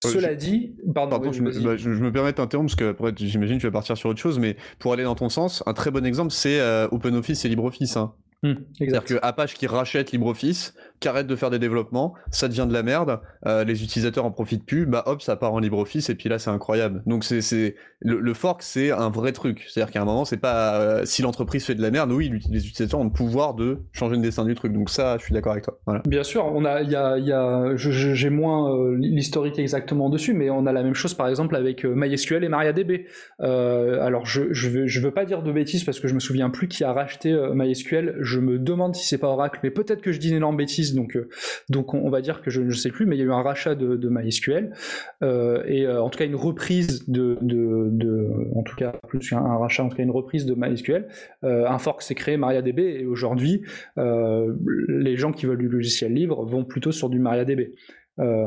Cela dit, pardon, je, me, bah, je, me, permets de t'interrompre parce que après j'imagine que tu vas partir sur autre chose, mais pour aller dans ton sens, un très bon exemple c'est OpenOffice et LibreOffice. Hein. Hmm, C'est-à-dire que Apache qui rachète LibreOffice, qui arrête de faire des développements, ça devient de la merde, euh, les utilisateurs en profitent plus, bah hop, ça part en LibreOffice et puis là c'est incroyable. Donc c'est le, fork c'est un vrai truc. C'est-à-dire qu'à un moment c'est pas euh, si l'entreprise fait de la merde, oui, les utilisateurs ont le pouvoir de changer le destin du truc. Donc ça, je suis d'accord avec toi. Bien sûr, on a il y a j'ai moins euh, l'historique exactement dessus, mais on a la même chose par exemple avec MySQL et MariaDB. alors je je veux je veux pas dire de bêtises parce que je me souviens plus qui a racheté MySQL. Je me demande si c'est pas Oracle, mais peut-être que je dis une énorme bêtise, donc, euh, on, va dire que je ne sais plus, mais il y a eu un rachat de, MySQL, euh, et euh, en tout cas une reprise de, de, en tout cas plus qu'un rachat, en tout cas une reprise de MySQL. un fork s'est créé MariaDB, et aujourd'hui, les gens qui veulent du logiciel libre vont plutôt sur du MariaDB. Euh,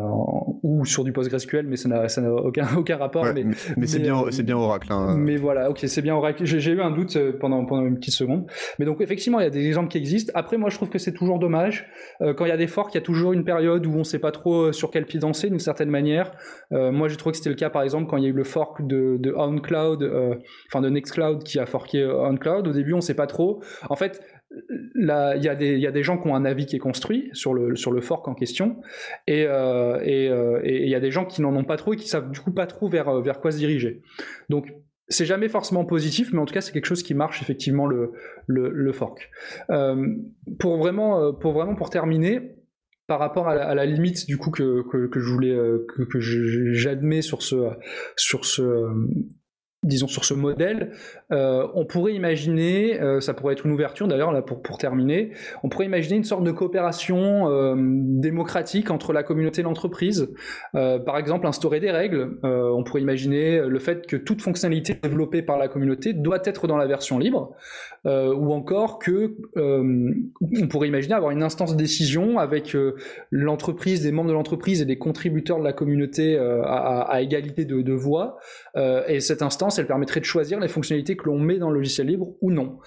ou sur du PostgreSQL, mais ça n'a aucun, aucun rapport. mais, mais, c'est bien, c'est bien Oracle. Hein. Mais voilà, ok, c'est bien Oracle. J'ai eu un doute euh, pendant, pendant une petite seconde. Mais donc, effectivement, il y a des exemples qui existent. Après, moi, je trouve que c'est toujours dommage. Euh, quand il y a des forks, il y a toujours une période où on ne sait pas trop sur quel pied danser, d'une certaine manière. moi, j'ai trouvé que c'était le cas, par exemple, quand il y a eu le fork de, de OnCloud, enfin de Nextcloud qui a forké OnCloud. Au début, on ne sait pas trop. En fait, il y, a des gens qui ont un avis qui est construit sur le, fork en question, et euh, euh, il y a des gens qui n'en ont pas trop et qui savent du coup pas trop vers, euh, vers quoi se diriger. Donc c'est jamais forcément positif, mais en tout cas c'est quelque chose qui marche effectivement le, fork. pour vraiment pour terminer, par rapport à la, limite du coup que, que, je voulais que, que j'admets sur ce sur ce disons sur ce modèle, euh, on pourrait imaginer, euh, ça pourrait être une ouverture d'ailleurs pour terminer, on pourrait imaginer une sorte de coopération euh, démocratique entre la communauté et l'entreprise. par exemple, instaurer des règles. on pourrait imaginer le fait que toute fonctionnalité développée par la communauté doit être dans la version libre, ou encore que on pourrait imaginer avoir une instance de décision avec l'entreprise, des membres de l'entreprise et des contributeurs de la communauté à, à, égalité de, de voix. et cette instance, elle permettrait de choisir les fonctionnalités que l'on met dans le logiciel libre ou non.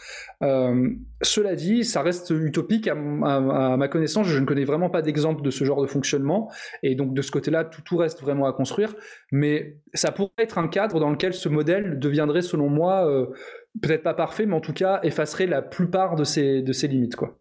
Euh, cela dit, ça reste utopique à, ma connaissance. Je ne connais vraiment pas d'exemple de ce genre de fonctionnement. Et donc de ce côté-là, tout, reste vraiment à construire. Mais ça pourrait être un cadre dans lequel ce modèle deviendrait, selon moi, euh, peut-être pas parfait, mais en tout cas effacerait la plupart de ses, de limites. Quoi.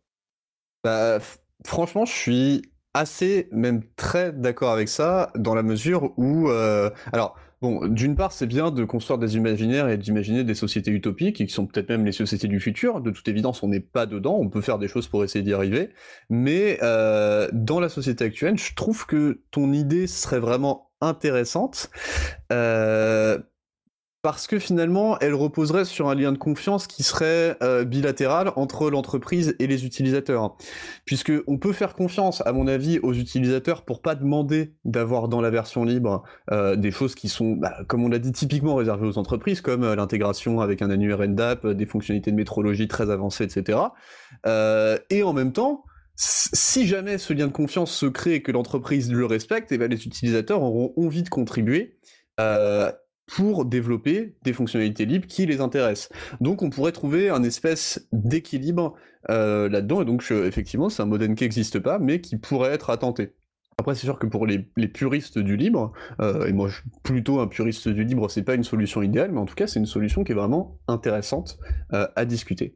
Bah, franchement, je suis assez, même très d'accord avec ça, dans la mesure où... Euh, alors Bon, d'une part, c'est bien de construire des imaginaires et d'imaginer des sociétés utopiques, qui sont peut-être même les sociétés du futur. De toute évidence, on n'est pas dedans, on peut faire des choses pour essayer d'y arriver. Mais euh, dans la société actuelle, je trouve que ton idée serait vraiment intéressante. Euh, parce que finalement, elle reposerait sur un lien de confiance qui serait euh, bilatéral entre l'entreprise et les utilisateurs. Puisque on peut faire confiance, à mon avis, aux utilisateurs pour pas demander d'avoir dans la version libre euh, des choses qui sont, bah, comme on l'a dit, typiquement réservées aux entreprises, comme euh, l'intégration avec un annuaire NDAP, des fonctionnalités de métrologie très avancées, etc. et en même temps, si jamais ce lien de confiance se crée et que l'entreprise le respecte, et eh ben les utilisateurs auront envie de contribuer pour développer des fonctionnalités libres qui les intéressent. Donc on pourrait trouver un espèce d'équilibre euh, là-dedans, et donc effectivement c'est un modèle qui n'existe pas, mais qui pourrait être tenter. Après, c'est sûr que pour les, puristes du libre, euh, et moi plutôt un puriste du libre, c'est pas une solution idéale, mais en tout cas c'est une solution qui est vraiment intéressante euh, à discuter.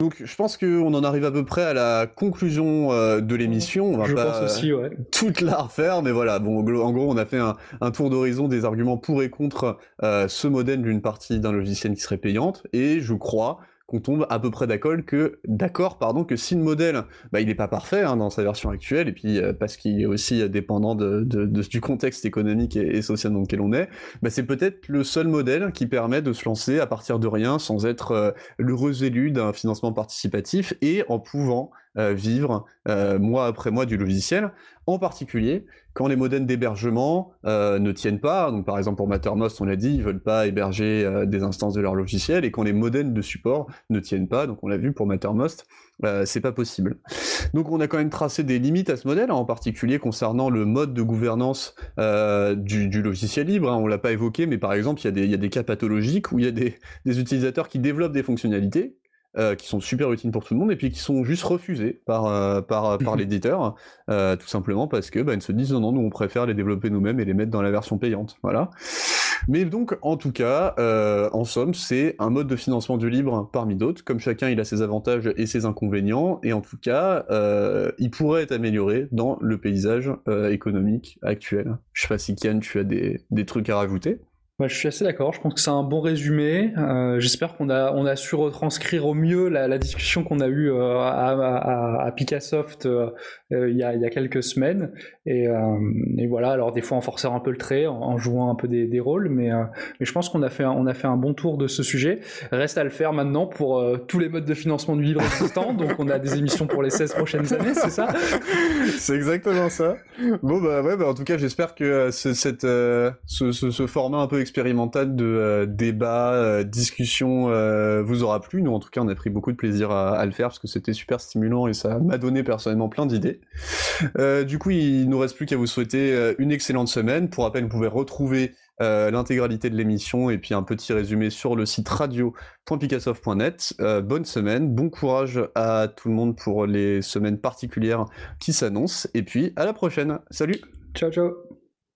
Donc je pense qu'on en arrive à peu près à la conclusion euh, de l'émission. On va je pas pense aussi, ouais. toute la refaire, mais voilà. Bon, en gros, on a fait un, tour d'horizon des arguments pour et contre euh, ce modèle d'une partie d'un logiciel qui serait payante, et je crois qu'on tombe à peu près d'accord que, d'accord, pardon, que si le modèle, bah, il n'est pas parfait hein, dans sa version actuelle, et puis euh, parce qu'il est aussi dépendant de, du contexte économique et, social dans lequel on est, bah, c'est peut-être le seul modèle qui permet de se lancer à partir de rien sans être euh, l'heureux élu d'un financement participatif et en pouvant vivre euh, mois après mois du logiciel, en particulier quand les modems d'hébergement euh, ne tiennent pas, donc par exemple pour Mattermost on l'a dit, ils veulent pas héberger des instances de leur logiciel, et quand les modems de support ne tiennent pas, donc on l'a vu pour Mattermost, c'est pas possible. Donc on a quand même tracé des limites à ce modèle, hein, en particulier concernant le mode de gouvernance du, logiciel libre. Hein. On l'a pas évoqué, mais par exemple il y, a des cas pathologiques où il y a des, utilisateurs qui développent des fonctionnalités euh, qui sont super utiles pour tout le monde et puis qui sont juste refusés par, euh, par, par l'éditeur, euh, tout simplement parce que bah, ils se disent non, non, nous on préfère les développer nous-mêmes et les mettre dans la version payante. Voilà. Mais donc, en tout cas, en somme, c'est un mode de financement du libre parmi d'autres. Comme chacun, il a ses avantages et ses inconvénients, et en tout cas, il pourrait être amélioré dans le paysage économique actuel. Je sais pas si Kian, tu as des, des trucs à rajouter. Bah, je suis assez d'accord. Je pense que c'est un bon résumé. Euh, j'espère qu'on a, on a su retranscrire au mieux la, discussion qu'on a eue euh, à, à, à, Picassoft euh, il, y a, il, y a, quelques semaines. Et, et, voilà. Alors des fois en forçant un peu le trait, en, jouant un peu des, des rôles, mais, mais je pense qu'on a fait, un, a fait un bon tour de ce sujet. Reste à le faire maintenant pour tous les modes de financement du livre existants. Donc on a des émissions pour les 16 prochaines années, c'est ça? C'est exactement ça. Bon bah ouais. Bah, en tout cas, j'espère que cette, ce, ce, ce, format un peu expérimental de débat, discussion vous aura plu? Nous, en tout cas, on a pris beaucoup de plaisir à, à le faire parce que c'était super stimulant et ça m'a donné personnellement plein d'idées. du coup, il nous reste plus qu'à vous souhaiter une excellente semaine. Pour rappel, vous pouvez retrouver euh, l'intégralité de l'émission et puis un petit résumé sur le site radio.picassoft.net. Euh, bonne semaine, bon courage à tout le monde pour les semaines particulières qui s'annoncent et puis à la prochaine. Salut Ciao ciao